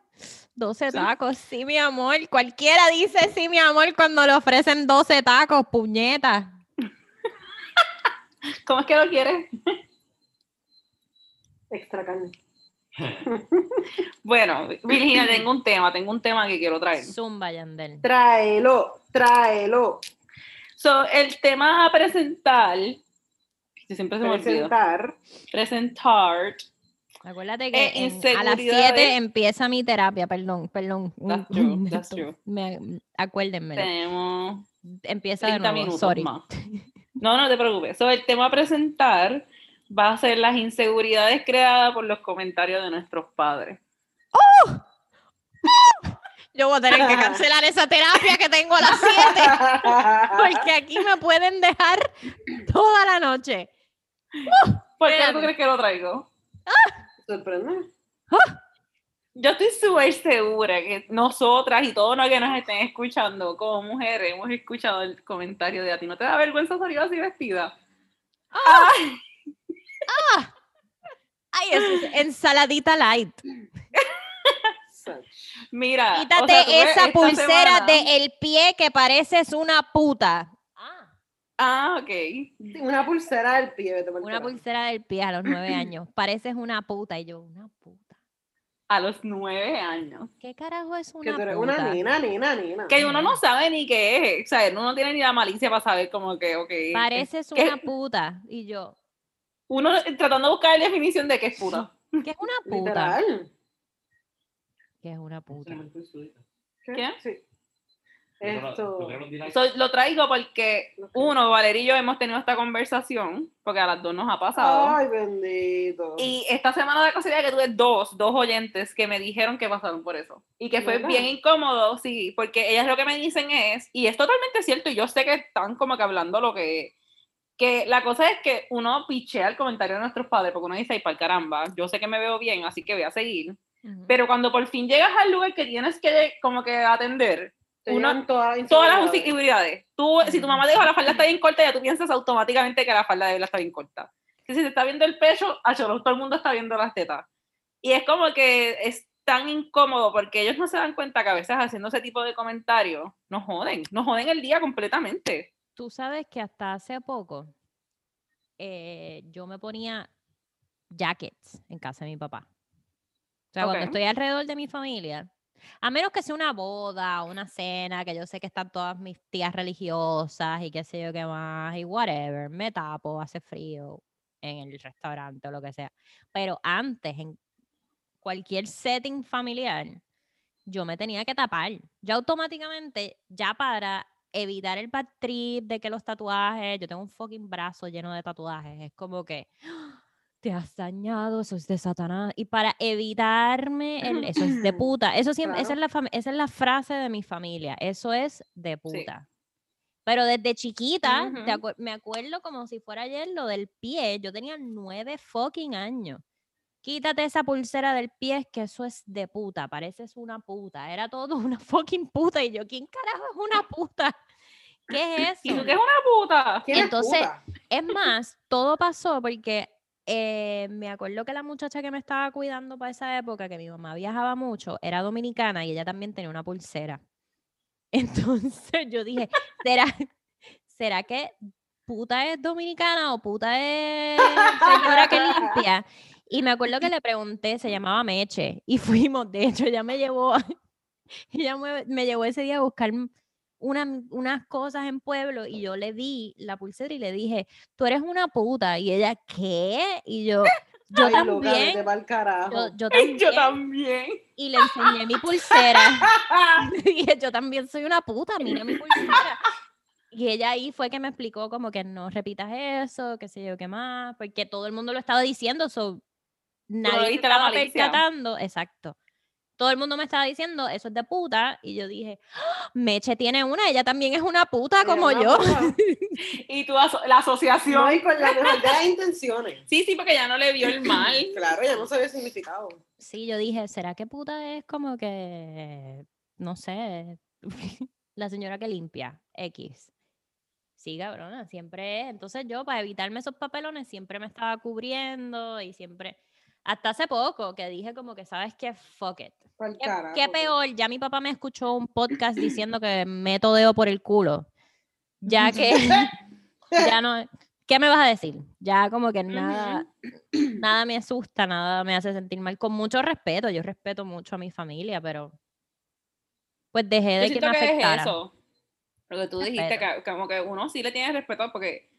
A: 12 tacos. Sí, mi amor. Cualquiera dice sí, mi amor, cuando le ofrecen 12 tacos, puñeta.
B: ¿Cómo es que lo quieres?
C: Extra carne.
B: Bueno, Virginia, tengo un tema, tengo un tema que quiero traer.
A: Zumba, Yandel.
C: Tráelo, tráelo.
B: So, el tema a presentar, que siempre se me olvida,
C: Presentar.
B: presentar,
A: Acuérdate que
B: Eh,
A: en- a las
B: inseguridades.
A: 7 empieza mi terapia, perdón, perdón.
B: That's true, that's true.
A: Me- acuérdenme.
B: tenemos
A: Empieza de
B: 30
A: nuevo,
B: minutos
A: sorry.
B: más. No, no te preocupes. So, el tema a presentar va a ser las inseguridades creadas por los comentarios de nuestros padres.
A: Yo voy a tener que cancelar esa terapia que tengo a las 7, porque aquí me pueden dejar toda la noche.
B: ¿Por qué tú crees que lo traigo?
C: Sorprende.
B: Yo estoy súper segura que nosotras y todos los que nos estén escuchando como mujeres hemos escuchado el comentario de a ti. ¿No te da vergüenza salir así vestida? Ay,
A: Ay, eso es ensaladita light.
B: Mira, o
A: Quítate
B: sea, tú ves
A: esa pulsera
B: semana-
A: del pie que pareces una puta. Ah,
B: ok.
C: Una pulsera del pie,
A: una pulsera del pie a los nueve años. Pareces una puta. Y yo, una puta.
B: A los nueve años.
A: ¿Qué carajo es
C: Que
A: una
C: tú eres
A: puta?
C: una nena, nena, nena.
B: Que uno no sabe ni qué es. O sea, uno no tiene ni la malicia para saber como que, ok. es-
A: Pareces
B: ¿Qué?
A: una puta. Y yo,
B: Uno tratando de buscar la definición de qué es puta.
A: ¿qué es una puta?
C: Literal.
A: ¿Qué es una puta?
B: ¿Qué?
C: Sí. Esto.
B: So, lo traigo porque, uno, Valeria y yo hemos tenido esta conversación, porque a las dos nos ha pasado.
C: Ay, bendito.
B: Y esta semana de casualidad que tuve dos, dos oyentes que me dijeron que pasaron por eso. Y que fue
C: ¿Verdad?
B: bien incómodo, sí, porque ellas lo que me dicen es, y es totalmente cierto, y yo sé que están como que hablando lo que que la cosa es que uno pichea el comentario de nuestros padres, porque uno dice, ay, para caramba, yo sé que me veo bien, así que voy a seguir.
A: Ujú.
B: Pero cuando por fin llegas al lugar que tienes que como que atender, Uno-
C: llevan todas las inseguridades.
B: Tú, si tu mamá te dijo la falda está bien corta, ya tú piensas automáticamente que la falda de ella está bien corta. Que si se está viendo el pecho, a todo el mundo está viendo las tetas. Y es como que es tan incómodo porque ellos no se dan cuenta que a veces haciendo ese tipo de comentarios nos joden, nos joden el día completamente.
A: Tú sabes que hasta hace poco eh, yo me ponía jackets en casa de mi papá. O sea, cuando
B: Ok.
A: estoy alrededor de mi familia, a menos que sea una boda una cena, que yo sé que están todas mis tías religiosas y qué sé yo qué más, y whatever, me tapo, hace frío en el restaurante o lo que sea. Pero antes, en cualquier setting familiar, yo me tenía que tapar. Yo automáticamente, ya para evitar el bad trip de que los tatuajes, yo tengo un fucking brazo lleno de tatuajes, es como que "Ah, te has dañado, eso es de Satanás. Y para evitarme el, eso es de puta. Eso siempre, esa, es la fam- esa es la frase de mi familia. Eso es de puta. Pero desde chiquita, te
B: Ujú.
A: acuer- me acuerdo como si fuera ayer lo del pie. Yo tenía nueve fucking años. Quítate esa pulsera del pie, que eso es de puta. Pareces una puta. Era todo una fucking puta. Y yo, ¿quién carajo es una puta? ¿Qué es
B: ¿Y
A: eso?
B: tú qué es una puta?
C: ¿Quién es
A: Entonces,
C: puta?
A: Es más, todo pasó porque eh, me acuerdo que la muchacha que me estaba cuidando para esa época, que mi mamá viajaba mucho, era dominicana y ella también tenía una pulsera. Entonces yo dije, ¿será, ¿será que puta es dominicana o puta es señora que limpia? Y me acuerdo que le pregunté, se llamaba Meche, y fuimos, de hecho, ella me llevó, ella me, me llevó ese día a buscar una- unas cosas en pueblo y yo le di la pulsera y le dije, tú eres una puta. Y ella, ¿qué? Y yo, yo
C: Ay, loca,
A: también.
C: carajo.
A: Yo, yo
B: Ay, yo
A: también.
B: también.
A: Y le enseñé mi pulsera. Le dije, yo también soy una puta, mira mi pulsera. Y ella ahí fue que me explicó como que no repitas eso, qué sé yo, qué más, porque todo el mundo lo estaba diciendo, so, nadie se estaba percatando, exacto. Todo el mundo me estaba diciendo, eso es de puta, y yo dije, "Ah, Meche tiene una, ella también es una puta
C: Era
A: como
C: una
A: yo.
C: puta.
B: Y tú, aso- la asociación.
C: No, y con la mejor de las intenciones.
B: Sí, sí, porque ya no le vio el mal.
C: Claro, ya no sabía el significado.
A: Sí, yo dije, ¿será que puta es como que, no sé, la señora que limpia, X? Sí, cabrona, siempre es. Entonces yo, para evitarme esos papelones, siempre me estaba cubriendo y siempre, hasta hace poco, que dije como que, ¿sabes qué? Fuck it. ¿Qué, qué peor? Ya mi papá me escuchó un podcast diciendo que meto dedo por el culo. Ya que, ya no, ¿qué me vas a decir? Ya como que nada, nada me asusta, nada me hace sentir mal. Con mucho respeto, yo respeto mucho a mi familia, pero pues dejé
B: Yo
A: de que
B: siento
A: me
B: que es
A: afectara.
B: eso. Lo que tú dijiste, que, como que uno sí le tiene respeto porque,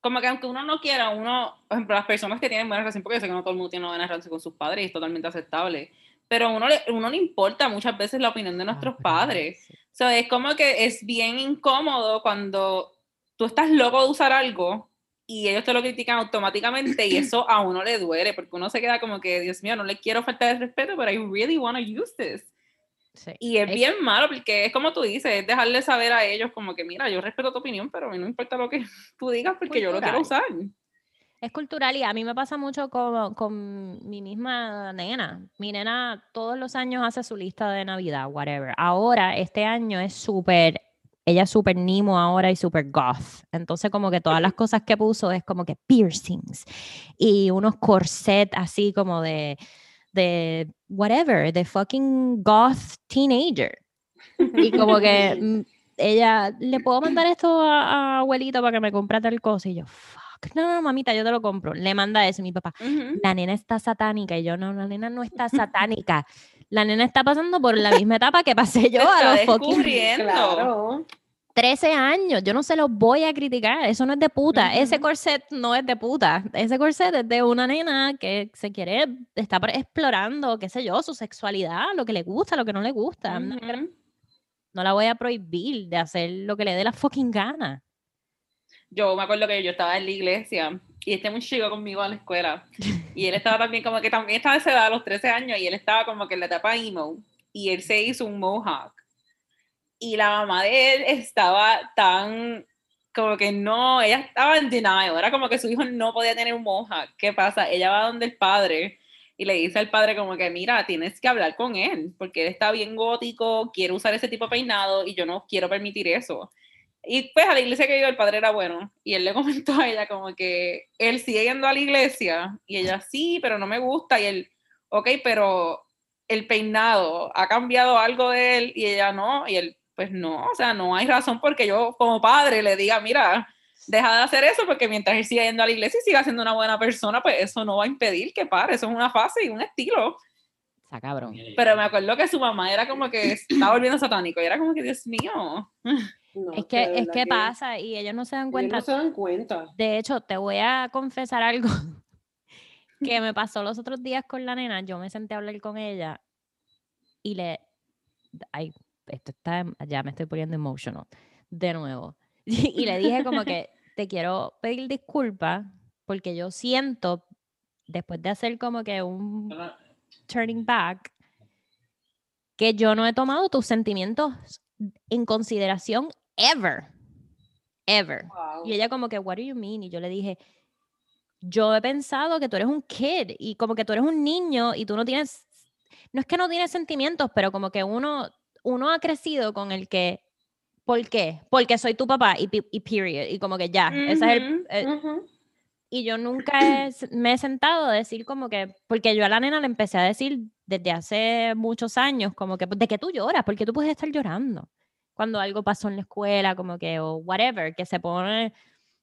B: como que aunque uno no quiera, uno, por ejemplo, las personas que tienen buena relación, porque yo sé que no todo el mundo tiene una buena relación con sus padres y es totalmente aceptable, pero a uno le, uno le importa muchas veces la opinión de nuestros
A: Ah,
B: padres.
A: sí.
B: O sea, es como que es bien incómodo cuando tú estás loco de usar algo y ellos te lo critican automáticamente y eso a uno le duele porque uno se queda como que, Dios mío, no le quiero faltar el respeto, pero I really want to use this.
A: Sí.
B: Y es bien malo porque es como tú dices, es dejarle saber a ellos como que, mira, yo respeto tu opinión, pero a mí no importa lo que tú digas porque yo lo quiero usar.
A: Es cultural y a mí me pasa mucho con, con mi misma nena. Mi nena todos los años hace su lista de Navidad, whatever. Ahora, este año es súper, ella es súper Nimo ahora y súper goth. Entonces, como que todas las cosas que puso es como que piercings y unos corsets así como de, de whatever, de fucking goth teenager. Y como que mm, ella, ¿le puedo mandar esto a, a abuelito para que me compre tal cosa? Y yo, fuck, no, no, mamita, yo te lo compro. Le manda eso mi papá.
B: Ujú.
A: La nena está satánica. Y yo, no, la nena no está satánica. La nena está pasando por la misma etapa que pasé yo a los fucking.
C: Claro.
A: 13 años. Yo no se los voy a criticar. Eso no es de puta. Ese corset no es de puta. Ese corset es de una nena que se quiere, está explorando, qué sé yo, su sexualidad, lo que le gusta, lo que no le gusta. No la voy a prohibir de hacer lo que le dé la fucking gana.
B: Yo me acuerdo que yo estaba en la iglesia y este muchacho conmigo a la escuela y él estaba también como que también estaba a esa edad, a los 13 años, y él estaba como que en la etapa emo y él se hizo un mohawk. Y la mamá de él estaba tan como que no, ella estaba en denial, era como que su hijo no podía tener un. ¿Qué pasa? Ella va donde el padre y le dice al padre como que, mira, tienes que hablar con él, porque él está bien gótico, quiere usar ese tipo de peinado y yo no quiero permitir eso. Y pues a la iglesia que iba el padre era bueno y él le comentó a ella como que él sigue yendo a la iglesia y ella sí, pero no me gusta y él, ok, pero el peinado ha cambiado algo de él y ella no y él, pues no, o sea, no hay razón porque yo como padre le diga, mira, deja de hacer eso porque mientras él siga yendo a la iglesia y siga siendo una buena persona, pues eso no va a impedir que pare, eso es una fase y un estilo.
A: Está cabrón.
B: Pero me acuerdo que su mamá era como que estaba volviendo satánico y era como que, Dios mío.
C: No,
A: Es que, es que pasa y ellos no se dan
C: ellos
A: cuenta.
C: no se dan cuenta.
A: De hecho, te voy a confesar algo que me pasó los otros días con la nena. Yo me senté a hablar con ella y le. Ay, esto está. Ya me estoy poniendo emotional. De nuevo. Y le dije, como que te quiero pedir disculpas porque yo siento, después de hacer como que un turning back, que yo no he tomado tus sentimientos en consideración ever. Ever.
C: Wow.
A: Y ella como que, what do you mean? Y yo le dije, yo he pensado que tú eres un kid y como que tú eres un niño y tú no tienes, no es que no tienes sentimientos, pero como que uno, uno ha crecido con el que, ¿por qué? Porque soy tu papá y, y period. Y como que ya, ese es el, eh, y yo nunca he me he sentado a decir como que, porque yo a la nena le empecé a decir desde hace muchos años, como que, ¿de qué tú lloras? ¿Por qué tú puedes estar llorando? Cuando algo pasó en la escuela, como que, o whatever, que se pone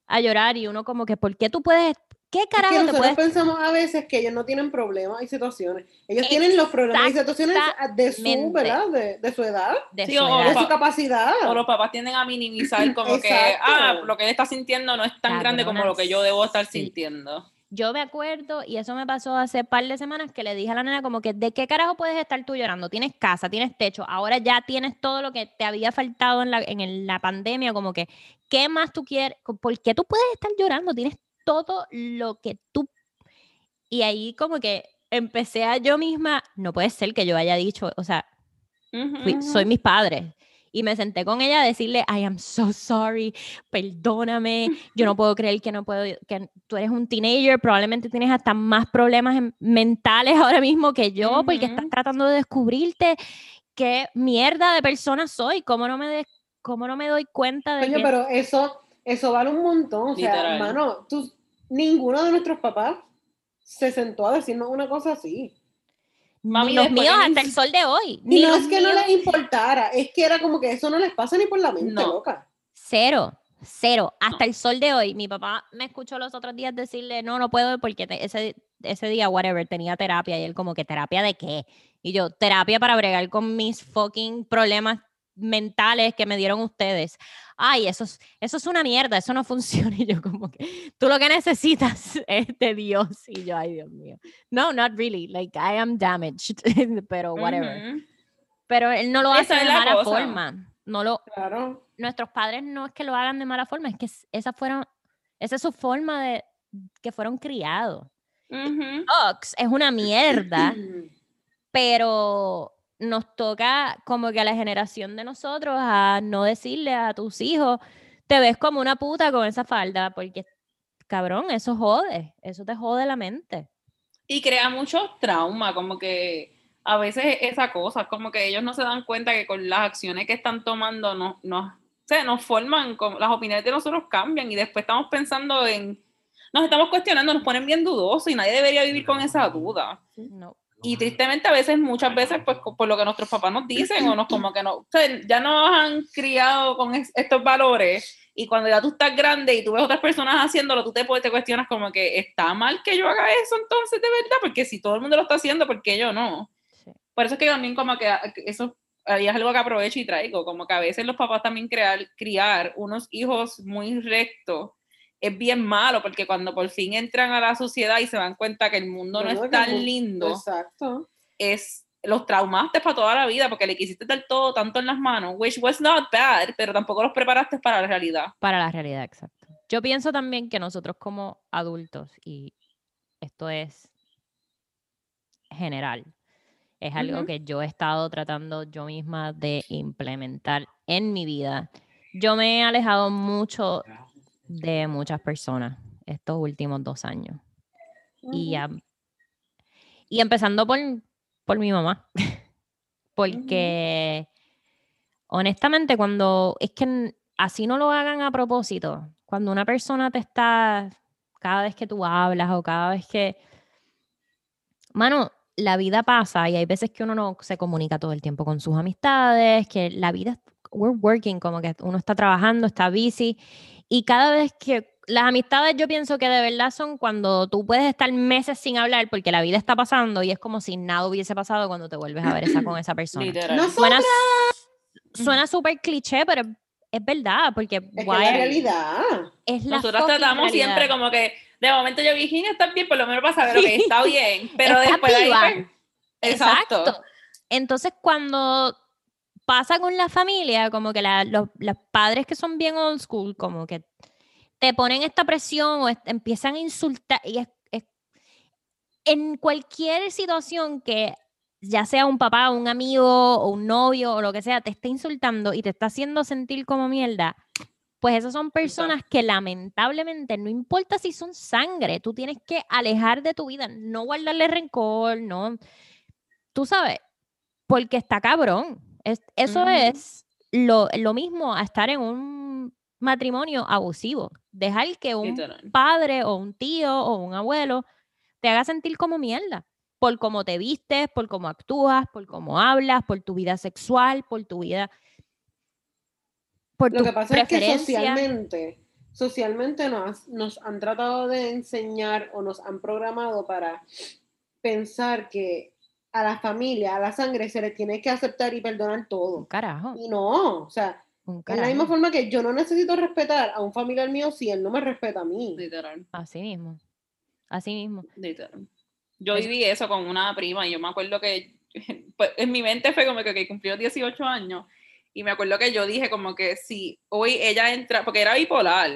A: a llorar y uno como que, ¿por qué tú puedes, qué
C: Es
A: carajo
C: que
A: te
C: nosotros
A: puedes?
C: pensamos a veces que ellos no tienen problemas y situaciones. Ellos tienen los problemas y situaciones de su. ¿verdad? De, de su edad,
A: de
B: Sí,
A: su
B: o-
C: de
A: edad?
C: su capacidad.
B: O los papás tienden a minimizar como que, ah, lo que él está sintiendo no es tan grande como lo que yo debo estar
A: Sí.
B: sintiendo.
A: Yo me acuerdo, y eso me pasó hace par de semanas, que le dije a la nena como que, ¿de qué carajo puedes estar tú llorando? Tienes casa, tienes techo, ahora ya tienes todo lo que te había faltado en la, en la pandemia, como que, ¿qué más tú quieres? ¿Por qué tú puedes estar llorando? Tienes todo lo que tú... Y ahí como que empecé a yo misma, no puede ser que yo haya dicho, o sea, fui- soy mis padres. Y me senté con ella a decirle, I am so sorry, perdóname, yo no puedo creer que no puedo, que tú eres un teenager, probablemente tienes hasta más problemas en- mentales ahora mismo que yo, porque estás tratando de descubrirte qué mierda de persona soy, cómo no me, de- cómo no me doy cuenta de que...
C: pero eso, eso vale un montón. O sea,
B: Literal.
C: hermano, tú, ninguno de nuestros papás se sentó a decirnos una cosa así.
B: Mami,
A: los míos hasta el sol de hoy.
C: Y
A: Ni
C: no es que no les importara, es que era como que eso no les pasa ni por la mente,
B: No.
C: loca.
A: Cero, cero. Hasta el sol de hoy. Mi papá me escuchó los otros días decirle, no, no puedo porque te- ese, ese día, whatever, tenía terapia. Y él como que, ¿terapia de qué? Y yo, terapia para bregar con mis fucking problemas mentales que me dieron ustedes. Ay, eso es, eso es una mierda, eso no funciona. Y yo como que, tú lo que necesitas es de Dios. Y yo, ay, Dios mío. No, not really. Like, I am damaged. Pero whatever. Pero él no lo
B: Esa
A: hace de
B: la
A: mala
B: cosa.
A: forma. No lo,
C: Claro.
A: nuestros padres no es que lo hagan de mala forma, es que es- esa fueron, esa es su forma de que fueron criados. Ox es una mierda, pero nos toca como que a la generación de nosotros a no decirle a tus hijos, te ves como una puta con esa falda, porque cabrón, eso jode, eso te jode la mente.
B: Y crea mucho trauma, como que a veces esa cosa, como que ellos no se dan cuenta que con las acciones que están tomando no, no, se nos forman, como, las opiniones de nosotros cambian y después estamos pensando en, nos estamos cuestionando, nos ponen bien dudosos y nadie debería vivir con esa duda.
A: No.
B: Y tristemente a veces, muchas veces, pues por lo que nuestros papás nos dicen o nos como que no, o sea, ya nos han criado con es- estos valores y cuando ya tú estás grande y tú ves otras personas haciéndolo, tú te, te cuestionas como que está mal que yo haga eso entonces de verdad, porque si todo el mundo lo está haciendo, ¿por qué yo no?
A: Sí.
B: Por eso es que también como que eso ahí es algo que aprovecho y traigo, como que a veces los papás también crear, criar unos hijos muy rectos es bien malo, porque cuando por fin entran a la sociedad y se dan cuenta que el mundo no
C: que
B: es tan
C: el mu-
B: lindo,
C: Exacto.
B: es los traumaste para toda la vida porque le quisiste dar todo tanto en las manos, which was not bad, pero tampoco los preparaste para la realidad.
A: Para la realidad, exacto. Yo pienso también que nosotros como adultos, y esto es general, es algo
B: Ujú.
A: que yo he estado tratando yo misma de implementar en mi vida. Yo me he alejado mucho de muchas personas estos últimos dos años. Y, am- y empezando por, por mi mamá. Porque honestamente, cuando es que así no lo hagan a propósito, cuando una persona te está, cada vez que tú hablas o cada vez que, mano, la vida pasa y hay veces que uno no se comunica todo el tiempo con sus amistades, que la vida, we're working, como que uno está trabajando, está busy y cada vez que las amistades yo pienso que de verdad son cuando tú puedes estar meses sin hablar porque la vida está pasando y es como si nada hubiese pasado cuando te vuelves a ver esa, con esa persona.
B: Literal.
A: Suena, suena súper cliché, pero es verdad, porque
C: Es que
A: why-
C: la realidad.
A: es la
B: Nosotros tratamos
A: realidad.
B: siempre como que, de momento yo, Virginia, está bien, por lo menos para saber, ok, está bien, pero
A: Está
B: después de ahí, pues, exacto.
A: Exacto. Entonces, cuando pasa con la familia, como que la- los, los padres que son bien old school, como que te ponen esta presión o empiezan a insultar. Y es, es- en cualquier situación que ya sea un papá, un amigo o un novio o lo que sea, te esté insultando y te está haciendo sentir como mierda, pues esas son personas que lamentablemente, no importa si son sangre, tú tienes que alejar de tu vida, no guardarle rencor, no, tú sabes, porque está cabrón. Es- eso
B: Ujú.
A: es lo, lo mismo a estar en un matrimonio abusivo. Dejar que un
B: Literal.
A: padre o un tío o un abuelo te haga sentir como mierda. Por cómo te vistes, por cómo actúas, por cómo hablas, por tu vida sexual, por tu vida. Por
C: Lo que pasa es que socialmente, socialmente nos, nos han tratado de enseñar o nos han programado para pensar que a la familia, a la sangre, se le tiene que aceptar y perdonar
A: Un
C: todo.
A: carajo.
C: Y no, o sea, es la misma forma que yo no necesito respetar a un familiar mío si él no me respeta a mí.
B: Literal.
A: Así mismo. Así mismo.
B: Literal. Yo viví eso con una prima y yo me acuerdo que pues, en mi mente fue como que, que cumplió 18 años y me acuerdo que yo dije como que si hoy ella entra, porque era bipolar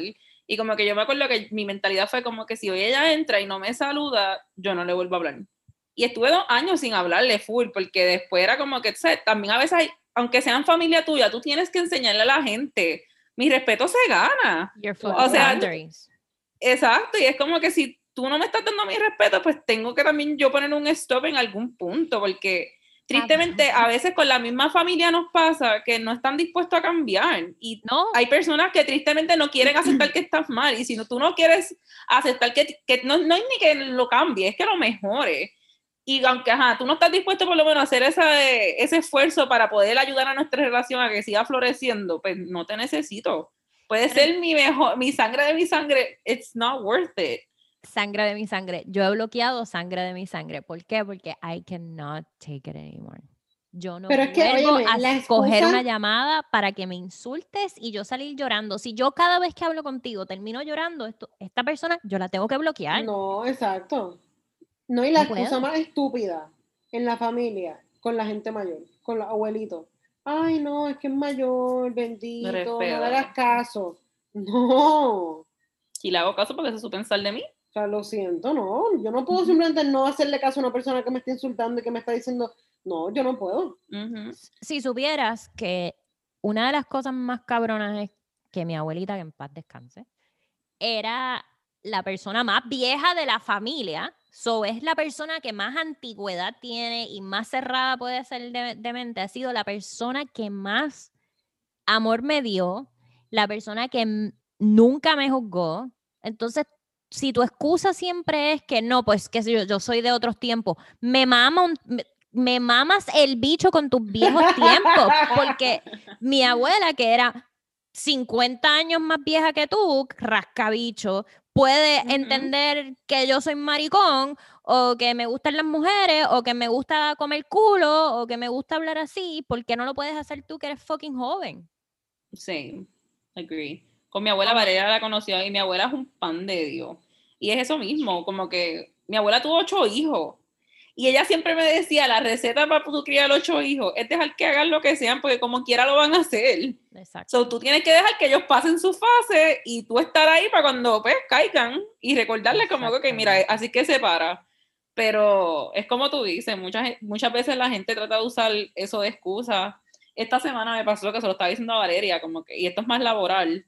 B: y como que yo me acuerdo que mi mentalidad fue como que si hoy ella entra y no me saluda, yo no le vuelvo a hablar. Y estuve dos años sin hablarle full porque después era como que, ¿sabes? también a veces hay, aunque sean familia tuya, tú tienes que enseñarle a la gente, mi respeto se gana. O sea. Exacto, y es como que si tú no me estás dando mi respeto, pues tengo que también yo poner un stop en algún punto, porque tristemente a veces con la misma familia nos pasa que no están dispuestos a cambiar y
A: No,
B: hay personas que tristemente no quieren aceptar que estás mal y si no, tú no quieres aceptar que, que no, no es ni que lo cambie, es que lo mejore. Y aunque ajá, tú no estás dispuesto por lo menos a hacer esa, ese esfuerzo para poder ayudar a nuestra relación a que siga floreciendo, pues no te necesito. Puede ser mi mejor, mi sangre de mi sangre, it's not worth it.
A: sangre de mi sangre. Yo he bloqueado sangre de mi sangre. ¿Por qué? Porque I cannot take it anymore. Yo no
C: Pero es que, óyeme,
A: a
C: la
A: coger
C: excusa-
A: una llamada para que me insultes y yo salir llorando. Si yo cada vez que hablo contigo termino llorando, esto, esta persona yo la tengo que bloquear.
C: No, exacto. No, y la
A: No
C: excusa
A: puedo.
C: más estúpida en la familia, con la gente mayor, con los abuelitos. Ay, no, es que es mayor, bendito, no le
B: respeto.
C: hagas caso. No, o
B: Y le hago caso porque se su pensar de mí.
C: sea, lo siento, no. Yo no puedo simplemente no hacerle caso a una persona que me está insultando y que me está diciendo, no, yo no puedo.
A: Si supieras que una de las cosas más cabronas es que mi abuelita, que en paz descanse, era la persona más vieja de la familia. So es la persona que más antigüedad tiene y más cerrada puede ser de, de mente. Ha sido la persona que más amor me dio, la persona que nunca me juzgó. Entonces, si tu excusa siempre es que no, pues que yo, yo soy de otros tiempos, me mama un- me, me mamas el bicho con tus viejos tiempos, porque mi abuela, que era 50 años más vieja que tú, rascabicho, puede entender que yo soy maricón o que me gustan las mujeres o que me gusta comer culo o que me gusta hablar así, ¿por qué no lo puedes hacer tú que eres fucking joven?
B: Sí, agree. Con mi abuela Valeria la conoció y mi abuela es un pan de Dios. Y es eso mismo, como que mi abuela tuvo ocho hijos. Y ella siempre me decía, la receta para tú criar ocho hijos es dejar que hagan lo que sean, porque como quiera lo van a hacer.
A: Exacto.
B: So, tú tienes que dejar que ellos pasen su fase y tú estar ahí para cuando pues, caigan y recordarles como que, mira, así que se para. Pero es como tú dices, muchas, muchas veces la gente trata de usar eso de excusa. Esta semana me pasó que se lo estaba diciendo a Valeria, como que, y esto es más laboral,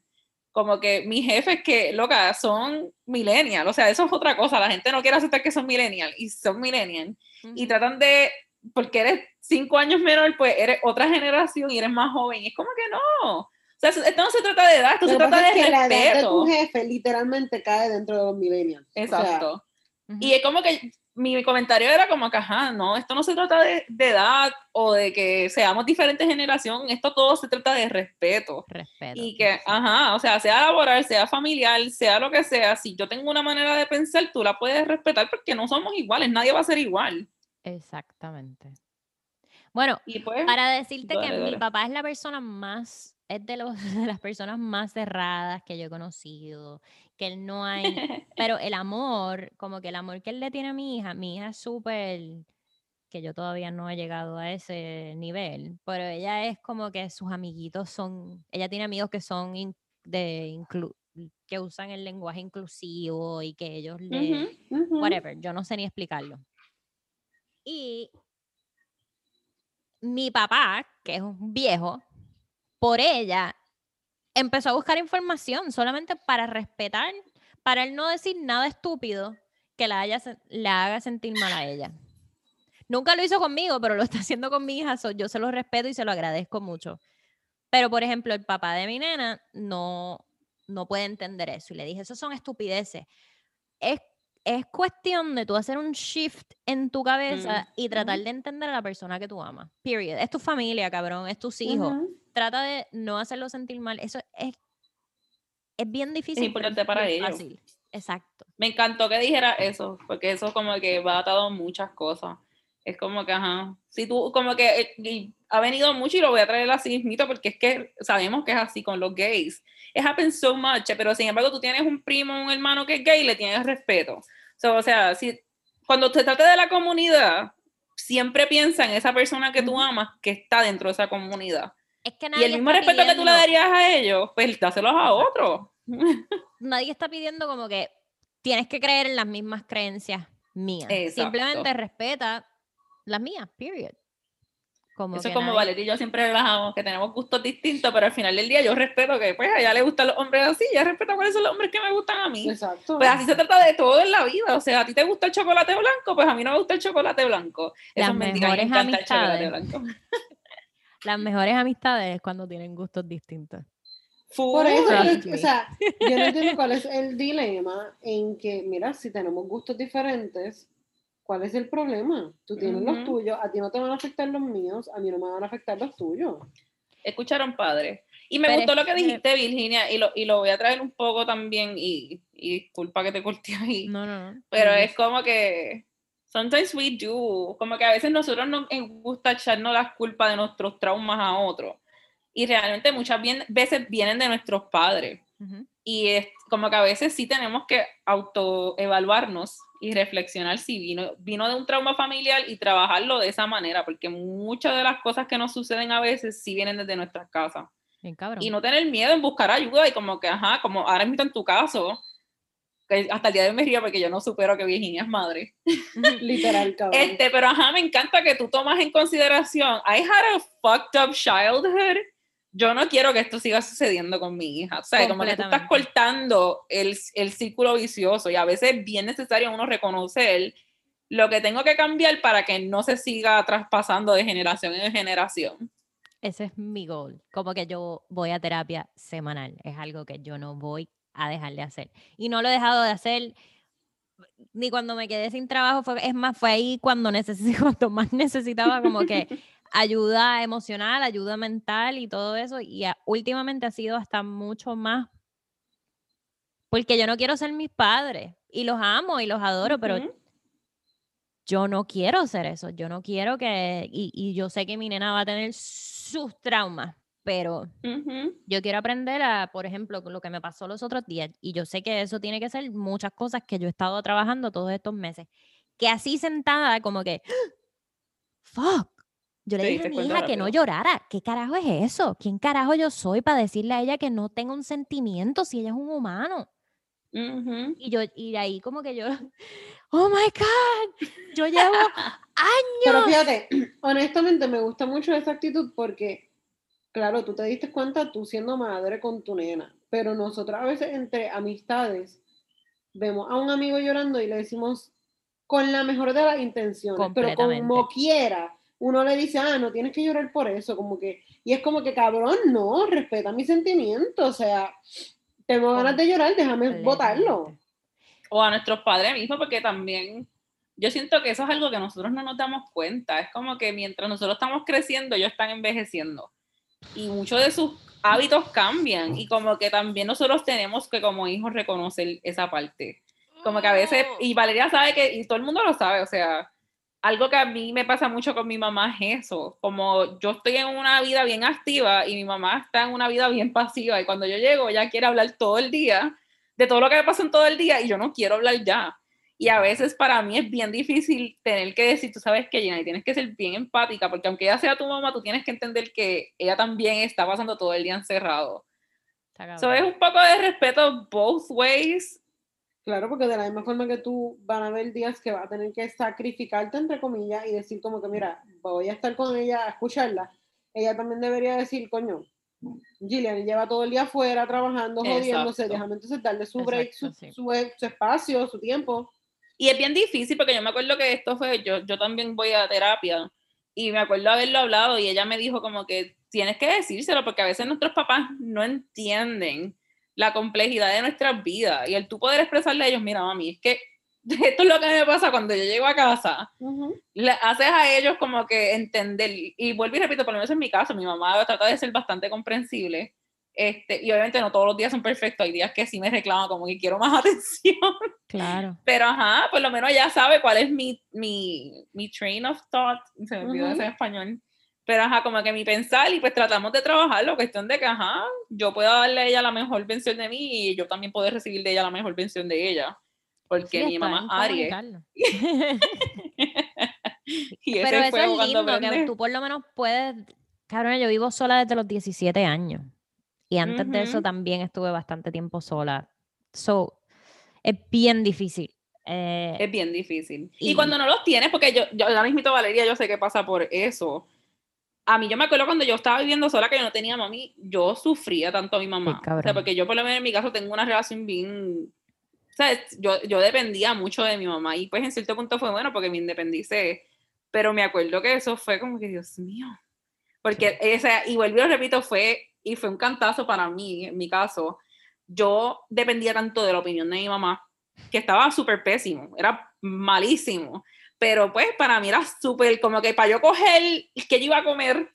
B: como que mis jefes que, loca, son millennial, o sea, eso es otra cosa, la gente no quiere aceptar que son millennial y son millennial y
A: Ujú.
B: tratan de, porque eres cinco años menor, pues eres otra generación y eres más joven. Y es como que no. O sea, esto no se trata de edad, esto se trata de
C: que la edad de
B: respeto.
C: tu jefe literalmente cae dentro de los millennials. O sea,
B: Exacto. Y es como que mi comentario era como que, ajá, no, esto no se trata de, de edad o de que seamos diferentes generación, esto todo se trata de respeto.
A: Respeto.
B: Y que, ajá, o sea, sea laboral, sea familiar, sea lo que sea, si yo tengo una manera de pensar, tú la puedes respetar porque no somos iguales, nadie va a ser igual.
A: Exactamente. Bueno,
B: Y pues,
A: para decirte que
B: Dale,
A: mi papá es la persona más, es de, los, de las personas más cerradas que yo he conocido, que él no hay, pero el amor, como que el amor que él le tiene a mi hija, mi hija es súper, que yo todavía no he llegado a ese nivel, pero ella es como que sus amiguitos son, ella tiene amigos que son in- de inclu- que usan el lenguaje inclusivo y que ellos le,
B: ujú.
C: ujú.
A: whatever, yo no sé ni explicarlo. Y mi papá, que es un viejo, por ella empezó a buscar información solamente para respetar, para él no decir nada estúpido que la, haya, la haga sentir mal a ella. Nunca lo hizo conmigo, pero lo está haciendo con mi hija, so yo se lo respeto y se lo agradezco mucho. Pero, por ejemplo, el papá de mi nena no, no puede entender eso. Y le dije, eso son estupideces. Es, es cuestión de tú hacer un shift en tu cabeza y tratar de entender a la persona que tú amas. Period. Es tu familia, cabrón, es tus hijos.
C: Ujú.
A: Trata de no hacerlo sentir mal. Eso es, es bien difícil. pero
B: importante para
A: bien
B: ellos.
A: fácil. Exacto.
B: Me encantó que dijera eso, porque eso como que va atado a muchas cosas. Es como que, ajá, si tú, como que eh, ha venido mucho y lo voy a traer así mismito, porque es que sabemos que es así con los gays. It happens so much, pero sin embargo tú tienes un primo, un hermano que es gay, le tienes respeto. So, o sea, si, cuando te trata de la comunidad, siempre piensa en esa persona que tú amas que está dentro de esa comunidad.
A: Es que
B: Y
A: nadie
B: el mismo respeto que tú le
A: pidiendo-
B: darías a ellos, pues dáselos a otros.
A: nadie está pidiendo como que tienes que creer en las mismas creencias mías.
B: Exacto.
A: Simplemente respeta las mías, period. Como
B: Eso es como
A: nadie-
B: Valeria y yo siempre relajamos, que tenemos gustos distintos, pero al final del día yo respeto que pues a ella le gustan los hombres así, ella respeta cuáles son los hombres que me gustan a mí.
C: Exacto.
B: Pues así se trata de todo en la vida, o sea, a ti te gusta el chocolate blanco, pues a mí no me gusta el chocolate blanco. Eso
A: Las
B: es mentira, a mí me
A: mejores
B: encanta el chocolate
A: amistades.
B: blanco.
A: Las mejores amistades es cuando tienen gustos distintos.
C: Por eso, o sea, yo no entiendo cuál es el dilema en que, mira, si tenemos gustos diferentes, ¿cuál es el problema? Tú tienes los tuyos, a ti no te van a afectar los míos, a mí no me van a afectar los tuyos.
B: Escucharon, padre. Y me
A: Pero
B: gustó
A: es
B: lo que dijiste, Virginia, y lo, y lo voy a traer un poco también, y, y disculpa que te corté ahí.
A: No, no, no.
B: Pero es como que sometimes we do, como que a veces nosotros nos gusta echarnos las culpas de nuestros traumas a otros. Y realmente muchas bien- veces vienen de nuestros padres. Y es como que a veces sí tenemos que autoevaluarnos y reflexionar si vino, vino de un trauma familiar y trabajarlo de esa manera, porque muchas de las cosas que nos suceden a veces sí vienen desde nuestras casas.
A: Bien.
B: Y no tener miedo en buscar ayuda y como que, ajá, como ahora mismo en tu caso, hasta el día de hoy me río porque yo no supero que Virginia es madre.
C: Literal, cabrón.
B: Este, pero ajá, me encanta que tú tomas en consideración, I had a fucked up childhood, yo no quiero que esto siga sucediendo con mi hija. O sea, como que tú estás cortando el, el círculo vicioso y a veces es bien necesario uno reconocer lo que tengo que cambiar para que no se siga traspasando de generación en generación.
A: Ese es mi goal. Como que yo voy a terapia semanal. Es algo que yo no voy a dejar de hacer. Y no lo he dejado de hacer ni cuando me quedé sin trabajo. Fue, es más, fue ahí cuando, necesito, cuando más necesitaba como que ayuda emocional, ayuda mental y todo eso. Y a- últimamente ha sido hasta mucho más. Porque yo no quiero ser mis padres. Y los amo y los adoro, pero
B: Ujú.
A: yo no quiero hacer eso, yo no quiero que, y, y yo sé que mi nena va a tener sus traumas, pero
B: Ujú.
A: yo quiero aprender a, por ejemplo, lo que me pasó los otros días, y yo sé que eso tiene que ser muchas cosas que yo he estado trabajando todos estos meses, que así sentada como que, fuck, yo le
B: Te
A: dije a mi hija que no
B: rápido.
A: llorara, ¿qué carajo es eso? ¿Quién carajo yo soy para decirle a ella que no tenga un sentimiento si ella es un humano?
B: Ujú.
A: Y yo, y de ahí como que yo, oh my God, yo llevo
C: Pero
A: años.
C: fíjate, honestamente me gusta mucho esa actitud porque, claro, tú te diste cuenta tú siendo madre con tu nena, pero nosotros a veces entre amistades vemos a un amigo llorando y le decimos con la mejor de las intenciones, pero como quiera, uno le dice, ah, no tienes que llorar por eso, como que, y es como que, cabrón, no, respeta mis sentimientos, o sea, tengo ganas de llorar, déjame botarlo.
A: Completamente.
B: o a nuestros padres mismos, porque también yo siento que eso es algo que nosotros no nos damos cuenta. Es como que mientras nosotros estamos creciendo, ellos están envejeciendo. Y muchos de sus hábitos cambian. Y como que también nosotros tenemos que como hijos reconocer esa parte. Como que a veces, y Valeria sabe que, y todo el mundo lo sabe, o sea, algo que a mí me pasa mucho con mi mamá es eso. Como yo estoy en una vida bien activa y mi mamá está en una vida bien pasiva. Y cuando yo llego, ella quiere hablar todo el día de todo lo que me pasa en todo el día y yo no quiero hablar ya. Y a veces para mí es bien difícil tener que decir, tú sabes que Gina, y tienes que ser bien empática, porque aunque ella sea tu mamá, tú tienes que entender que ella también está pasando todo el día encerrado. Eso es un poco de respeto both ways.
C: Claro, porque de la misma forma que tú van a haber días que vas a tener que sacrificarte, entre comillas, y decir como que, mira, voy a estar con ella, a escucharla, ella también debería decir, coño, Gillian lleva todo el día afuera trabajando, jodiéndose,
B: Exacto.
C: déjame entonces darle su break, su,
A: sí.
C: su- su espacio, su tiempo.
B: Y es bien difícil porque yo me acuerdo que esto fue, yo, yo también voy a terapia y me acuerdo haberlo hablado y ella me dijo como que tienes que decírselo porque a veces nuestros papás no entienden la complejidad de nuestras vidas y el tú poder expresarle a ellos, mira mami, es que esto es lo que me pasa cuando yo llego a casa, le haces a ellos como que entender y vuelvo y repito, por lo menos en mi caso, mi mamá trata de ser bastante comprensible este, y obviamente no todos los días son perfectos, hay días que sí me reclama como que quiero más atención.
A: Claro.
B: Pero ajá, por lo menos ya sabe cuál es mi, mi, mi train of thought, se me olvidó
C: Ujú.
B: ese en español. Pero ajá, como que mi pensar y pues tratamos de trabajarlo, cuestión de que ajá, yo pueda darle a ella la mejor vención de mí y yo también puedo recibir de ella la mejor vención de ella. Porque
A: Sí,
B: mi mamá
A: bien
B: Aries. Y
A: Pero eso es lindo, que tú por lo menos puedes... Cabrón, yo vivo sola desde los 17 años. Y antes de eso también estuve bastante tiempo sola. So, es bien difícil. Eh,
B: Es bien difícil. Y,
A: Y-
B: cuando no los tienes, porque yo, yo la mismito Valeria, yo sé que pasa por eso. A mí yo me acuerdo cuando yo estaba viviendo sola que yo no tenía mami, yo sufría tanto a mi mamá. o sea, porque yo por lo menos en mi caso tengo una relación bien... O sea, yo, yo dependía mucho de mi mamá y pues en cierto punto fue bueno porque me independicé. Pero me acuerdo que eso fue como que, Dios mío. Porque, esa, y vuelvo y lo repito, fue, y fue un cantazo para mí, en mi caso. Yo dependía tanto de la opinión de mi mamá que estaba súper pésimo, era malísimo. Pero pues para mí era súper, como que para yo coger que yo iba a comer,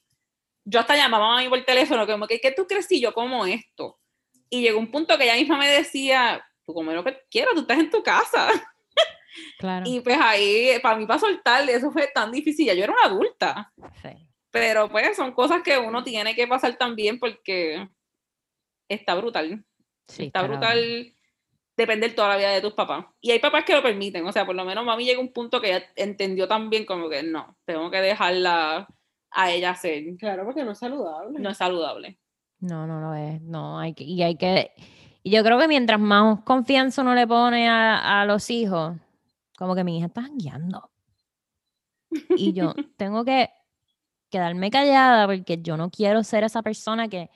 B: yo hasta llamaba a mami por teléfono, como que, ¿qué tú crees si yo como esto? Y llegó un punto que ella misma me decía, tú come lo que quieras, tú estás en tu casa.
A: claro.
B: Y pues ahí, para mí, para soltar, eso fue tan difícil. Ya yo era una adulta.
A: sí.
B: Pero pues son cosas que uno tiene que pasar también porque está brutal.
A: Sí,
B: está brutal depender toda la vida de tus papás. Y hay papás que lo permiten. O sea, por lo menos mami llega a un punto que ella entendió también como que no, tengo que dejarla a ella ser.
C: Claro, porque no es saludable.
B: No es saludable.
A: No, no lo es. No, hay que, y hay que. Y yo creo que mientras más confianza uno le pone a, a los hijos, como que mi hija está guiando. Y yo tengo que, quedarme callada porque yo no quiero ser esa persona que,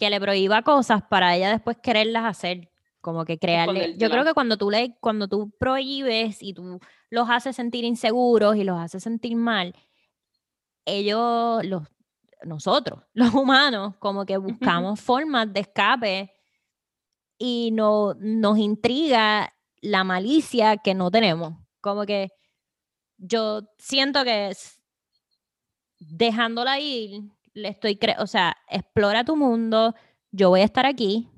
A: que le prohíba cosas para ella después quererlas hacer. Como que crearle. Yo creo que cuando tú le, cuando tú prohíbes y tú los haces sentir inseguros y los haces sentir mal, ellos, los, nosotros, los humanos, como que buscamos formas de escape y no, nos intriga la malicia que no tenemos. Como que yo siento que dejándola ir, le estoy, cre- o sea, explora tu mundo, yo voy a estar aquí.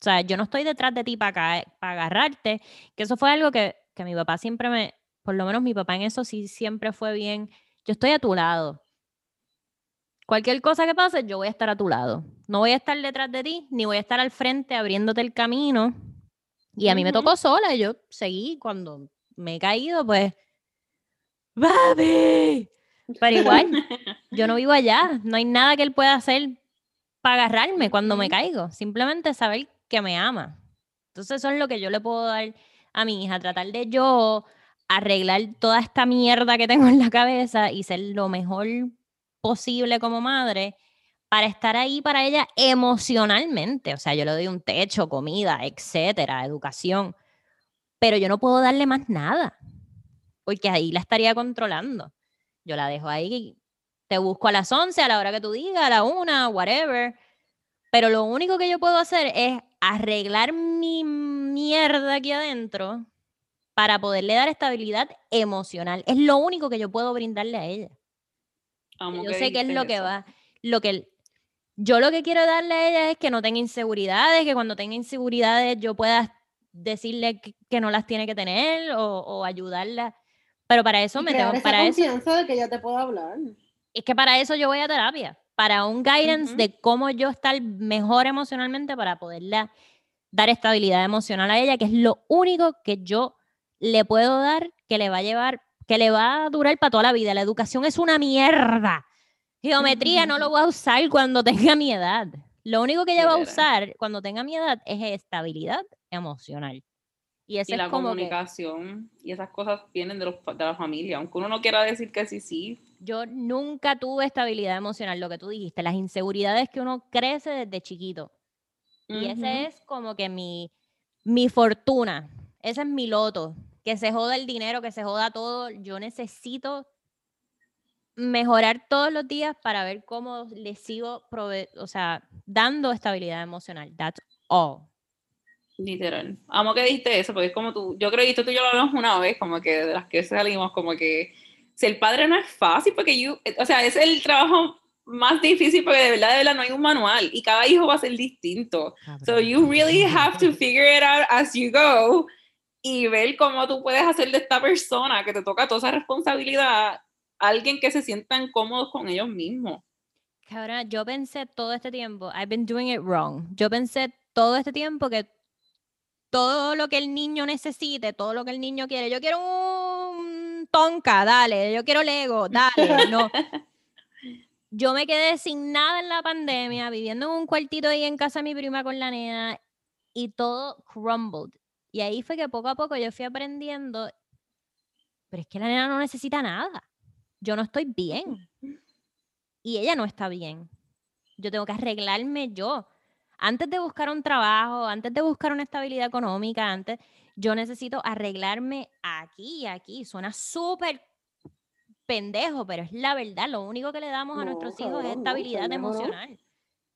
A: O sea, yo no estoy detrás de ti para agarrarte, que eso fue algo que, que mi papá siempre me, por lo menos mi papá en eso sí siempre fue bien, yo estoy a tu lado. Cualquier cosa que pase, yo voy a estar a tu lado. No voy a estar detrás de ti, ni voy a estar al frente abriéndote el camino. Y a mí me
B: Ujú.
A: tocó sola, yo seguí cuando me he caído, pues, ¡Babi! Pero igual, yo no vivo allá, no hay nada que él pueda hacer para agarrarme cuando me caigo, simplemente saber que me ama. Entonces eso es lo que yo le puedo dar a mi hija, tratar de yo arreglar toda esta mierda que tengo en la cabeza y ser lo mejor posible como madre para estar ahí para ella emocionalmente. O sea, yo le doy un techo, comida, etcétera, educación, pero yo no puedo darle más nada, porque ahí la estaría controlando. Yo la dejo ahí, te busco a las 11, a la hora que tú digas, a la una, whatever. Pero lo único que yo puedo hacer es arreglar mi mierda aquí adentro para poderle dar estabilidad emocional. Es lo único que yo puedo brindarle a ella.
B: Amo
A: Yo
B: que
A: sé que es lo que
B: eso.
A: va, lo que yo lo que quiero darle a ella es que no tenga inseguridades, que cuando tenga inseguridades yo pueda decirle que, que no las tiene que tener o, o ayudarla. Pero para eso me tengo,
C: esa
A: para eso,
C: confianza de que ella te pueda hablar.
A: es que para eso yo voy a terapia, para un guidance
B: Ujú.
A: de cómo yo estar mejor emocionalmente para poderla dar estabilidad emocional a ella, que es lo único que yo le puedo dar que le va a llevar, que le va a durar para toda la vida. La educación es una mierda. Geometría no lo voy a usar cuando tenga mi edad. Lo único que ella va a usar cuando tenga mi edad es estabilidad emocional. Y eso
B: Y
A: es
B: la
A: como que
B: comunicación y esas cosas vienen de, los, de la familia. Aunque uno no quiera decir que sí, sí.
A: yo nunca tuve estabilidad emocional, lo que tú dijiste, las inseguridades que uno crece desde chiquito. Y
B: Ujú.
A: ese es como que mi, mi fortuna, ese es mi loto, que se joda el dinero, que se joda todo. Yo necesito mejorar todos los días para ver cómo le sigo, prove- o sea, dando estabilidad emocional. That's all.
B: Literal. Amo que dijiste eso, porque es como tú, yo creo que esto tú y yo lo hablamos una vez, como que de las que salimos, como que ser padre no es fácil, porque you, o sea, es el trabajo más difícil, porque de verdad, de verdad no hay un manual, y cada hijo va a ser distinto. So you really have to figure it out as you go, y ver cómo tú puedes hacer de esta persona que te toca toda esa responsabilidad, alguien que se sientan cómodos con ellos mismos.
A: Cabrona, yo pensé todo este tiempo, I've been doing it wrong. Yo pensé todo este tiempo que todo lo que el niño necesite, todo lo que el niño quiere, yo quiero un tonka, dale, yo quiero Lego, dale, no. Yo me quedé sin nada en la pandemia, viviendo en un cuartito ahí en casa de mi prima con la nena y todo crumbled. Y ahí fue que poco a poco yo fui aprendiendo, pero es que la nena no necesita nada. Yo no estoy bien y ella no está bien. Yo tengo que arreglarme yo. Antes de buscar un trabajo, antes de buscar una estabilidad económica, antes, yo necesito arreglarme aquí y aquí. Suena súper pendejo, pero es la verdad. Lo único que le damos a nuestros hijos es estabilidad
C: no.
A: emocional.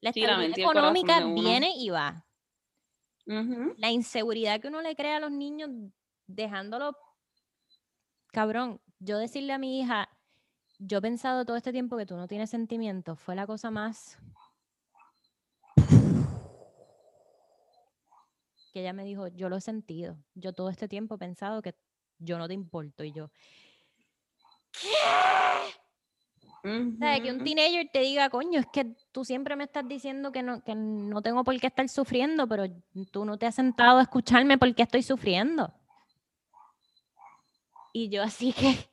A: La
B: Sí, la
A: estabilidad económica viene y va. La inseguridad que uno le crea a los niños dejándolo cabrón. Yo decirle a mi hija, yo he pensado todo este tiempo que tú no tienes sentimientos, fue la cosa más que ella me dijo, yo lo he sentido. Yo todo este tiempo he pensado que yo no te importo y yo, ¿sabes? Que un teenager te diga, coño, es que tú siempre me estás diciendo que no, que no tengo por qué estar sufriendo, pero tú no te has sentado a escucharme por qué estoy sufriendo. Y yo así que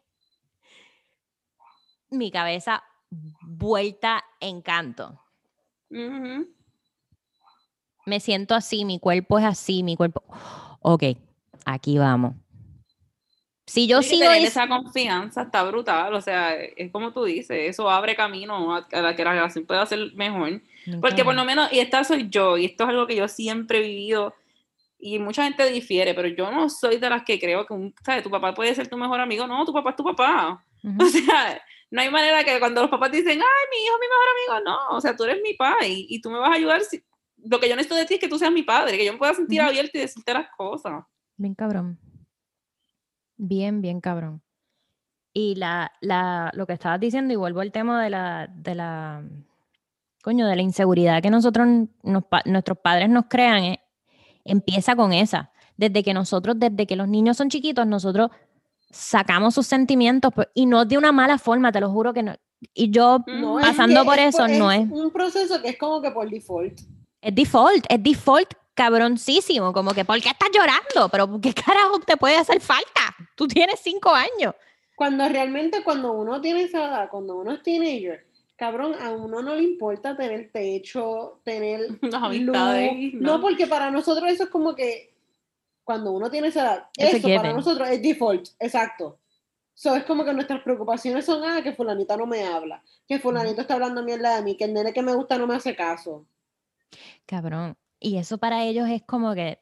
A: mi cabeza vuelta en canto.
B: Ujú.
A: Me siento así, mi cuerpo es así, mi cuerpo. Ok, aquí vamos. Si yo
B: Sí,
A: sigo
B: esa confianza está brutal, o sea, es como tú dices, eso abre camino a, a la que la relación pueda ser mejor. Porque por lo menos, y esta soy yo, y esto es algo que yo siempre he vivido, y mucha gente difiere, pero yo no soy de las que creo que, un, ¿sabes? Tu papá puede ser tu mejor amigo, no, tu papá es tu papá.
A: Ujú.
B: O sea, no hay manera que cuando los papás dicen, ay, mi hijo es mi mejor amigo, no, o sea, tú eres mi padre y, y tú me vas a ayudar. Si, lo que yo necesito de ti es que tú seas mi padre, que yo me pueda sentir
A: Ujú.
B: abierto y decirte las cosas.
A: Bien cabrón. Bien, bien cabrón. Y la, la, lo que estabas diciendo, y vuelvo al tema de la, de la, coño, de la inseguridad que nosotros, nos nuestros padres nos crean, eh, empieza con esa. Desde que nosotros, desde que los niños son chiquitos, nosotros sacamos sus sentimientos pues, y no de una mala forma, te lo juro que no. Y yo,
C: No, es
A: Pasando
C: que
A: por
C: es
A: eso, no es.
C: un proceso que es como que por default.
A: Es default, es default cabroncísimo, como que, ¿por qué estás llorando? Pero ¿qué carajo te puede hacer falta? Tú tienes cinco años.
C: Cuando realmente cuando uno tiene esa edad, cuando uno es teenager, cabrón, a uno no le importa tener techo, tener luz.
B: no.
C: No, porque para nosotros eso es como que cuando uno tiene esa edad, eso para nosotros es default, exacto. So, es como que nuestras preocupaciones son, ah, que fulanita no me habla, que fulanito está hablando mierda de mí, que el nene que me gusta no me hace caso.
A: Cabrón. Y eso para ellos es como que,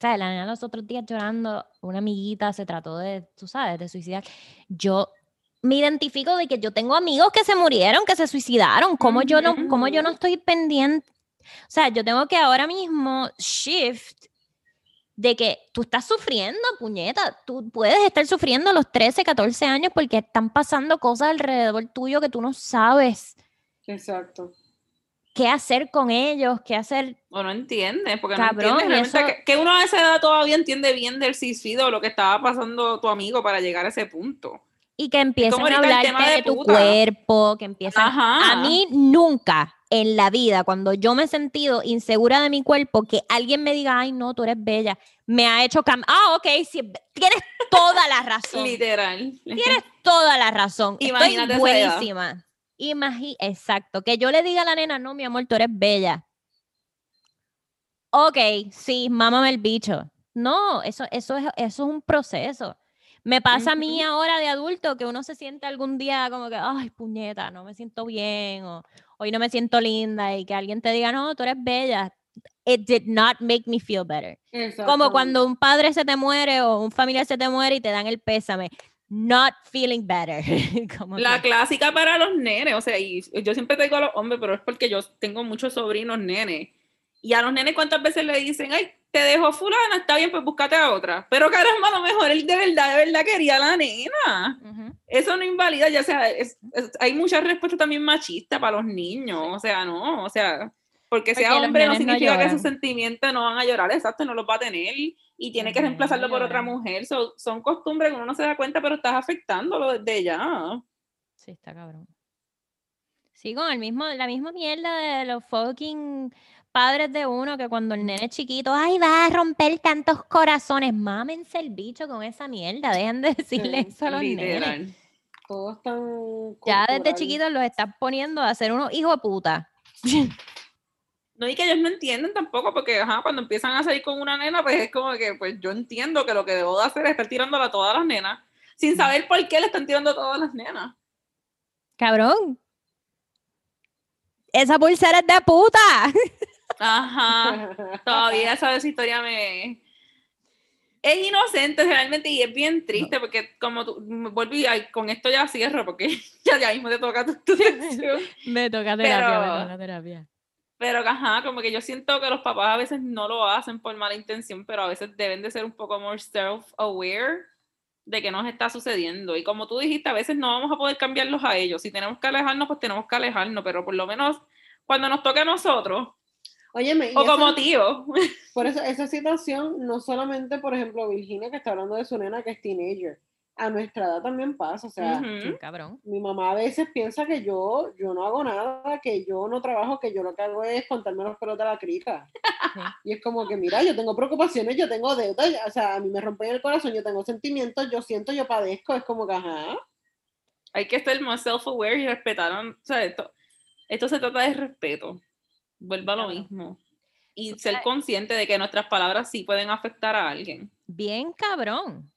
A: ¿sabes? La nena los otros días llorando, una amiguita se trató de, tú sabes, de suicidar. Yo me identifico de que yo tengo amigos que se murieron, que se suicidaron. ¿Cómo yo no, cómo yo no estoy pendiente? O sea, yo tengo que ahora mismo shift de que tú estás sufriendo, puñeta. Tú puedes estar sufriendo a los 13, 14 años porque están pasando cosas alrededor tuyo que tú no sabes
C: Exacto.
A: Qué hacer con ellos, qué hacer
B: O no entiendes, porque
A: Cabrón,
B: no entiendes realmente
A: eso-
B: que, que uno a esa edad todavía entiende bien del suicidio lo que estaba pasando tu amigo para llegar a ese punto.
A: Y que empiecen a hablarte de,
B: de
A: tu
B: puta.
A: cuerpo, que empiezan...
B: Ajá.
A: A mí nunca en la vida, cuando yo me he sentido insegura de mi cuerpo, que alguien me diga, ay, no, tú eres bella, me ha hecho cam... Ah, ok, tienes toda la razón.
B: Literal.
A: Tienes toda la razón.
B: Imagínate
A: Estoy buenísima. Imagi Exacto. Que yo le diga a la nena, no, mi amor, tú eres bella. Ok, sí, mámame el bicho. No, eso, eso, es, eso es un proceso. Me pasa a mí ahora de adulto que uno se siente algún día como que, ay, puñeta, no me siento bien, o hoy no me siento linda, y que alguien te diga, no, tú eres bella. It did not make me feel better. Como cuando un padre se te muere o un familiar se te muere y te dan el pésame. Not feeling better. Como
B: La
A: que-
B: clásica para los nenes, o sea, y yo siempre te digo a los hombres, pero es porque yo tengo muchos sobrinos nenes. Y a los nenes, ¿cuántas veces le dicen, ay, te dejo fulana, está bien, pues búscate a otra? Pero caramba, a lo mejor él de verdad, de verdad quería a la nena.
A: Ujú.
B: Eso no invalida, ya sea, es- es- hay muchas respuestas también machistas para los niños, o sea, no, o sea, porque sea
A: Porque
B: hombre no
A: nenes no
B: significa que sus sentimientos no van a llorar, exacto, no los va a tener y tiene que
A: nenes no
B: reemplazarlo por otra
A: lloran.
B: mujer, So- son costumbres que uno no se da cuenta, pero estás afectándolo desde ya.
A: Sí, está cabrón. Sí, con el mismo, la misma mierda de los fucking padres de uno que cuando el nene es chiquito, ay, va a romper tantos corazones. Mámense el bicho con esa mierda. Dejen de decirle
C: Sí,
A: eso a los nenes.
B: Literal.
C: Todo es tan
A: Ya desde chiquitos los están poniendo a ser unos hijos de puta.
B: No, y que ellos no entienden tampoco, porque ajá, cuando empiezan a salir con una nena, pues es como que, pues yo entiendo que lo que debo de hacer es estar tirándola a todas las nenas, sin saber por qué le están tirando a todas las nenas.
A: Cabrón. Esa pulsera es de puta.
B: Ajá. Todavía esa historia me... Es inocente realmente y es bien triste porque como tú, y ay, con esto ya cierro porque ya, ya mismo te toca tu, tu.
A: Me toca
B: terapia, me toca
A: terapia.
B: Pero ajá, como que yo siento que los papás a veces no lo hacen por mala intención, pero a veces deben de ser un poco more self-aware de que nos está sucediendo. Y como tú dijiste, a veces no vamos a poder cambiarlos a ellos. Si tenemos que alejarnos, pues tenemos que alejarnos, pero por lo menos cuando nos toque a nosotros,
C: Óyeme,
B: o como tío,
C: por eso esa situación, no solamente, por ejemplo, Virginia que está hablando de su nena que es teenager, a nuestra edad también pasa, o sea,
A: cabrón.
C: mi mamá a veces piensa que yo, yo no hago nada, que yo no trabajo, que yo lo que hago es contarme los pelos de la crica. Y es como que, mira, yo tengo preocupaciones, yo tengo deudas, o sea, a mí me rompen el corazón, yo tengo sentimientos, yo siento, yo padezco, es como que, ajá.
B: hay que ser más self-aware y respetar. O sea, esto, esto se trata de respeto. Vuelva a lo mismo. Y
A: O
B: ser consciente de que nuestras palabras sí pueden afectar a alguien.
A: Bien cabrón.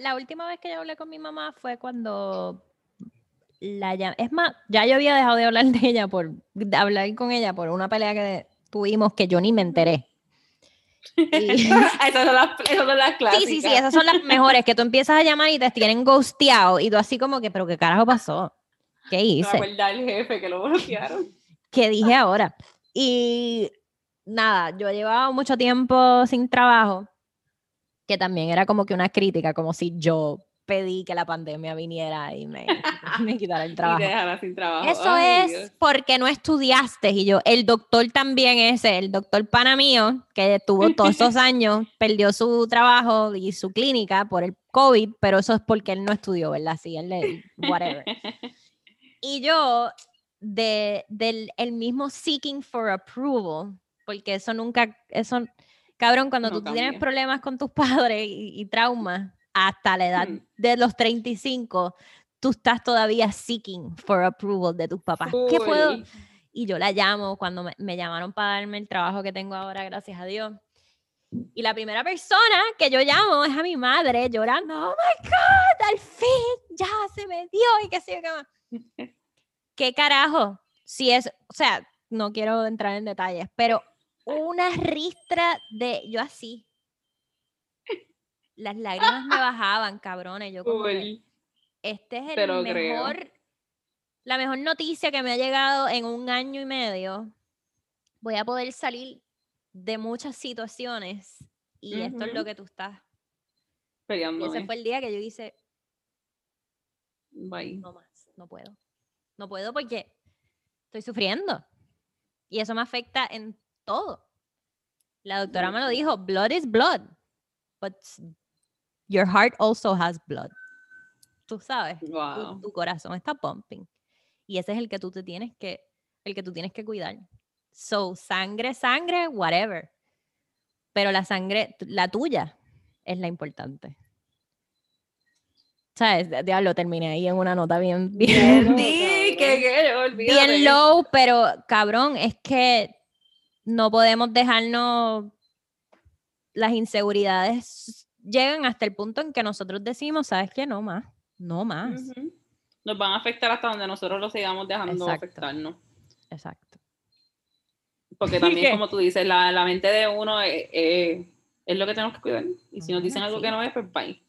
A: La última vez que yo hablé con mi mamá fue cuando la llam- Es más, ya yo había dejado de hablar de ella por de hablar con ella por una pelea que tuvimos que yo ni me enteré. Y-
B: esas, son las, esas son las clásicas.
A: sí, sí, sí, esas son las mejores, que tú empiezas a llamar y te tienen ghosteado y tú así como que, pero qué carajo pasó, ¿qué hice?
B: acuerdo al jefe que lo bloquearon.
A: ¿Qué dije ahora? Y nada, yo llevaba mucho tiempo sin trabajo, que también era como que una crítica, como si yo pedí que la pandemia viniera y me, me quitara el
B: Y
A: trabajo.
B: dejaron sin trabajo.
A: Eso
B: Ay,
A: es
B: Dios.
A: porque no estudiaste. Y yo, el doctor también ese, el doctor pana mío, que tuvo todos esos años, perdió su trabajo y su clínica por el COVID, pero eso es porque él no estudió, ¿verdad? Sí, él, le- whatever. Y yo, de, del el mismo seeking for approval, porque eso nunca, eso, cabrón, cuando
B: No
A: tú tienes
B: cambia.
A: problemas con tus padres y, y traumas, hasta la edad
B: Mm.
A: de los 35, tú estás todavía seeking for approval de tus papás. ¿Qué puedo? Y yo la llamo cuando me, me llamaron para darme el trabajo que tengo ahora, gracias a Dios. Y la primera persona que yo llamo es a mi madre llorando, oh my God, al fin, ya se me dio y qué sé yo. ¿Qué carajo? Si es, o sea, no quiero entrar en detalles, pero una ristra de, yo así. Las lágrimas me bajaban, cabrones. Yo como que, este es el
B: creo.
A: mejor, la mejor noticia que me ha llegado en un año y medio. Voy a poder salir de muchas situaciones y esto es lo que tú estás. Y
B: Peleándome.
A: ese fue el día que yo hice,
B: Bye.
A: no más, no puedo. No puedo porque estoy sufriendo. Y eso me afecta en todo. La doctora me lo dijo, blood is blood, but your heart also has blood. Tú sabes. tu,
B: Wow.
A: tu corazón está pumping. Y ese es el que tú te tienes que, el que tú tienes que cuidar. So, sangre, sangre, whatever. Pero la sangre, tu- la tuya, es la importante. ¿Sabes? Di- Diablo, terminé ahí en una nota bien, bien,
B: que, olvídate.
A: bien low, pero cabrón, es que no podemos dejarnos las inseguridades llegan hasta el punto en que nosotros decimos, ¿sabes qué? No más, no más.
B: Nos van a afectar hasta donde nosotros lo sigamos dejando
A: Exacto.
B: afectarnos.
A: Exacto.
B: Porque también,
A: ¿Qué?
B: como tú dices, la, la mente de uno es, es- es lo que tenemos que cuidar. Y si nos dicen algo que no es, pues bye.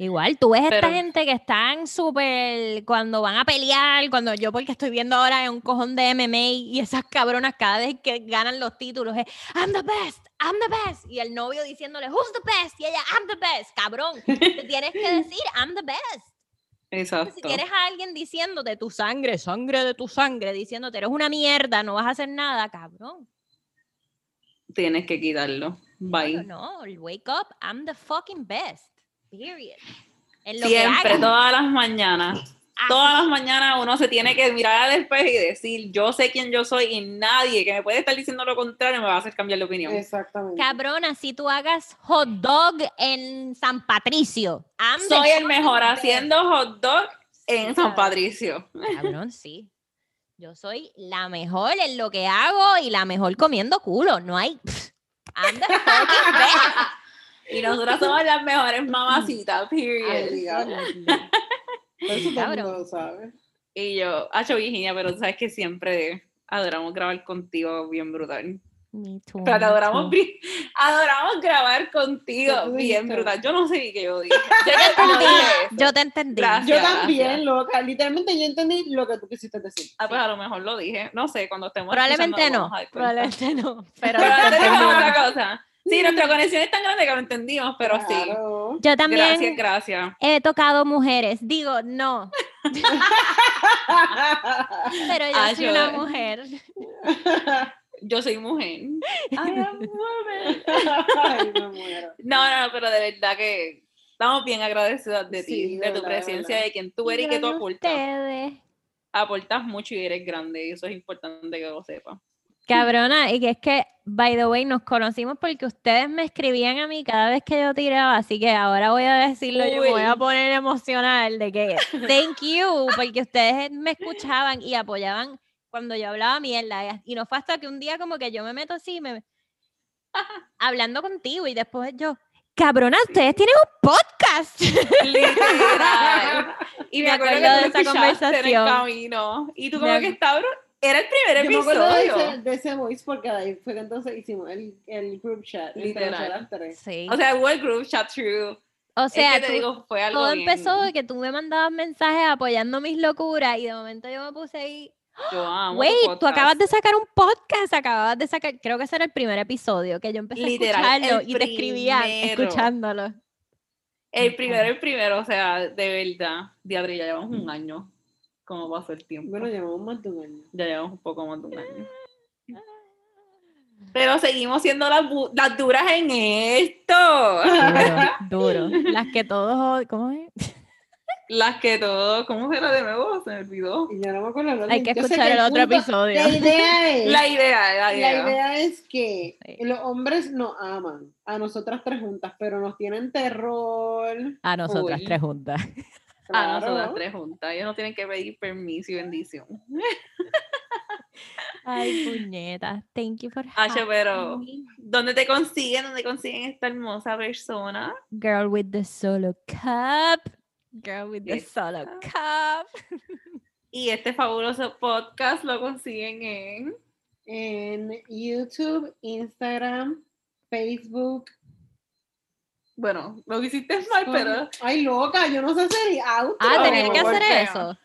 A: Igual, tú ves esta
B: Pero-
A: gente que están súper, cuando van a pelear, cuando yo porque estoy viendo ahora en un cojón de MMA y esas cabronas cada vez que ganan los títulos es I'm the best, I'm the best. Y el novio diciéndole Who's the best? Y ella I'm the best. Cabrón, te tienes que decir I'm the best.
B: Exacto.
A: Si tienes a alguien diciéndote tu sangre, sangre de tu sangre, diciéndote eres una mierda, no vas a hacer nada, cabrón.
B: Tienes que quitarlo. Bye.
A: No, no, wake up, I'm the fucking best. Period. En lo que
B: Siempre, todas las mañanas.
A: Así.
B: Todas las mañanas uno se tiene que mirar al espejo y decir, yo sé quién yo soy y nadie que me puede estar diciendo lo contrario me va a hacer cambiar de opinión.
C: Exactamente.
A: Cabrona, si tú hagas hot dog en San Patricio, I'm the
B: Soy el mejor
A: best.
B: haciendo hot dog en San. Patricio.
A: Cabrón, sí. Yo soy la mejor en lo que hago y la mejor comiendo culo. No hay. pff,
B: Y nosotras somos las mejores mamacitas, period.
C: Pero eso todo sabe.
B: Y yo, Hacho Virginia, pero tú sabes que siempre adoramos grabar contigo bien brutal.
A: Me too,
B: Pero adoramos, adoramos grabar contigo
C: ¿Qué tú
B: bien brutal. Yo no sé qué yo dije.
A: Yo te entendí. Yo te entendí.
B: Gracias.
C: Yo también, loca. Literalmente yo entendí lo que tú quisiste decir.
B: Ah, pues a lo mejor lo dije. No sé, cuando estemos
A: Probablemente no. Probablemente no. Pero entendí.
B: otra cosa. Sí, nuestra conexión es tan grande que lo entendimos, pero sí.
A: Yo también
B: Gracias, gracias.
A: he tocado mujeres. Digo, no. Pero yo
B: Ah,
A: soy
B: yo-
A: una mujer.
B: Yo soy mujer.
C: Ay, me muero.
B: No, no, pero de verdad que estamos bien agradecidos de ti,
C: Sí,
B: de tu presencia,
C: verdad.
B: de quien tú eres y que tú aportas.
A: ustedes.
B: Aportas mucho y eres grande, y eso es importante que lo sepas.
A: Cabrona, y que es que, by the way, nos conocimos porque ustedes me escribían a mí cada vez que yo tiraba, así que ahora voy a decirlo, yo me voy a
B: Uy.
A: poner emocional de que thank you, porque ustedes me escuchaban y apoyaban cuando yo hablaba mierda. Y no fue hasta que un día como que yo me meto así, me, hablando contigo y después yo, cabrona, ustedes tienen un podcast.
B: Literal. Y me,
A: Me
B: acuerdo
A: de esa
B: escuchaste en el
A: conversación.
B: camino. Y tú
A: Me
B: como
A: ac-
B: que bro- Era el primer
C: Yo me acuerdo de
B: episodio.
C: ese, de ese voice porque ahí fue que entonces hicimos el, el group chat.
B: Literal.
A: Sí.
B: O sea, hubo el group chat true.
A: O sea,
B: es que te
A: tú-
B: digo, fue algo
A: todo
B: bien-
A: empezó de que tú me mandabas mensajes apoyando mis locuras y de momento yo me puse ahí.
B: Yo amo tu
A: Wait, tú acabas de sacar un podcast, acabas de sacar, creo que ese era el primer episodio que yo empecé
B: Literal,
A: a escucharlo y te escribía escuchándolo.
B: El primero, el primero, o sea, de verdad. Diadre, ya llevamos un año. ¿Cómo pasó el tiempo?
C: Bueno, llevamos más de un año.
B: Ya llevamos un poco más de un año. Pero seguimos siendo las, bu- las duras en esto.
A: Duro, duro. Las que todos, ¿cómo es?
B: Las que todo, ¿cómo será de nuevo? Se me olvidó.
C: Y ya no me acuerdo.
A: Hay que escuchar el otro
C: punto-
A: episodio.
C: La idea es,
B: La idea, la
C: la
B: idea.
C: idea es que
A: Sí.
C: los hombres nos aman a nosotras tres juntas, pero nos tienen terror.
A: A nosotras tres juntas.
B: A
C: Claro.
B: nosotras tres juntas. Ellos no tienen que pedir permiso y bendición.
A: Ay, puñetas. Thank you for having
B: pero-
A: me.
B: ¿Dónde te consiguen? ¿Dónde consiguen esta hermosa persona?
A: Girl with the solo cup. Girl with the solo cup.
B: Y este fabuloso podcast lo consiguen en
C: En YouTube, Instagram, Facebook.
B: Bueno, lo que hiciste es mal, pero
C: Ay, loca, yo no sé hacer outro.
A: Ah, tenías que hacer eso.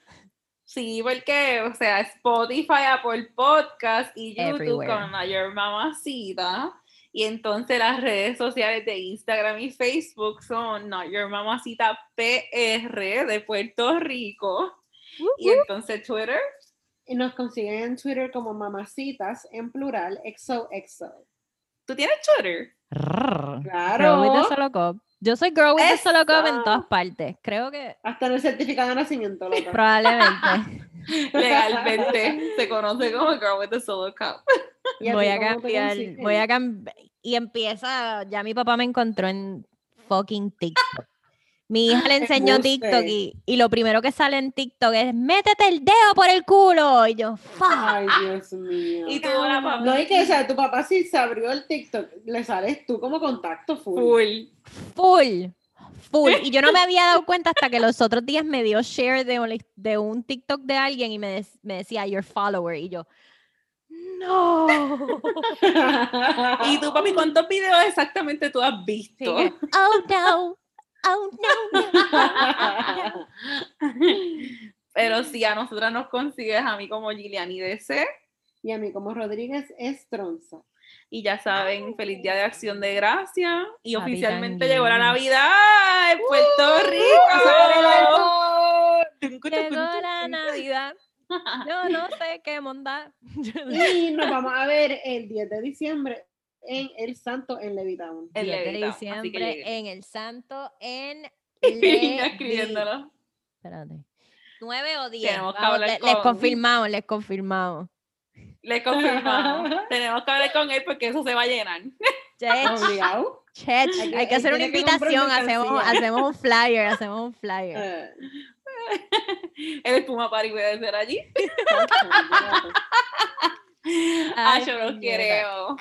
B: sí, porque, o sea, Spotify, Apple Podcast y YouTube
A: Everywhere.
B: con Mayor Mamacita. Y entonces las redes sociales de Instagram y Facebook son Not Your Mamacita PR de Puerto Rico. Y entonces Twitter,
C: Y nos consiguen en Twitter como mamacitas, en plural, XOXO.
B: ¿tú tienes Twitter?
A: Girl with the
C: Claro.
A: solo cup. Yo soy girl with the solo cup en todas partes. Creo que
C: Hasta en el certificado de nacimiento, loca.
A: probablemente
B: Legalmente se conoce como Girl with the Solo Cup.
C: ¿Y a
A: voy a cambiar. Voy a cambiar. Y empieza. Ya mi papá me encontró en fucking TikTok. Mi hija le enseñó. TikTok y, y lo primero que sale en TikTok es métete el dedo por el culo. Y yo, fuck.
C: Ay, Dios mío.
B: Y tú, la papá.
C: No, y que, o sea, tu papá si se abrió el TikTok, le sales tú como contacto full.
B: Full.
A: Full. Full. Y yo no me había dado cuenta hasta que los otros días me dio share de un, de un TikTok de alguien y me, des- me decía your follower. Y yo, no.
B: Y tú, papi, ¿cuántos videos exactamente tú has visto?
A: Sí, oh no. Oh no. no".
B: Pero si a nosotras nos consigues a mí como Giliani DC.
C: y a mí como Rodríguez Estronza.
B: Y ya saben, feliz día de acción de gracia. Y oficialmente llegó la. Navidad en Puerto Rico.
A: Llegó la Navidad. Yo no sé qué montar.
C: Y nos vamos a ver el 10 de diciembre en El Santo en Levitown.
B: En
A: 10 de diciembre en el Santo en
B: escribiéndolo.
A: Espérate. 9 o 10.
B: Tenemos que
A: Vamos,
B: hablar
A: le- Les
B: con-
A: confirmamos, les confirmamos.
B: Le confirmamos. Tenemos que hablar con él porque eso se va a llenar.
A: Chech,
C: Obligado.
A: chech,
C: Hay que-
A: hay que
C: él
A: hacer una invitación, hacemos, hacemos un flyer, hacemos un flyer.
C: Eh,
B: El espuma party puede ser allí.
C: olvídate.
B: Ah,
A: Ay,
B: yo los quiero.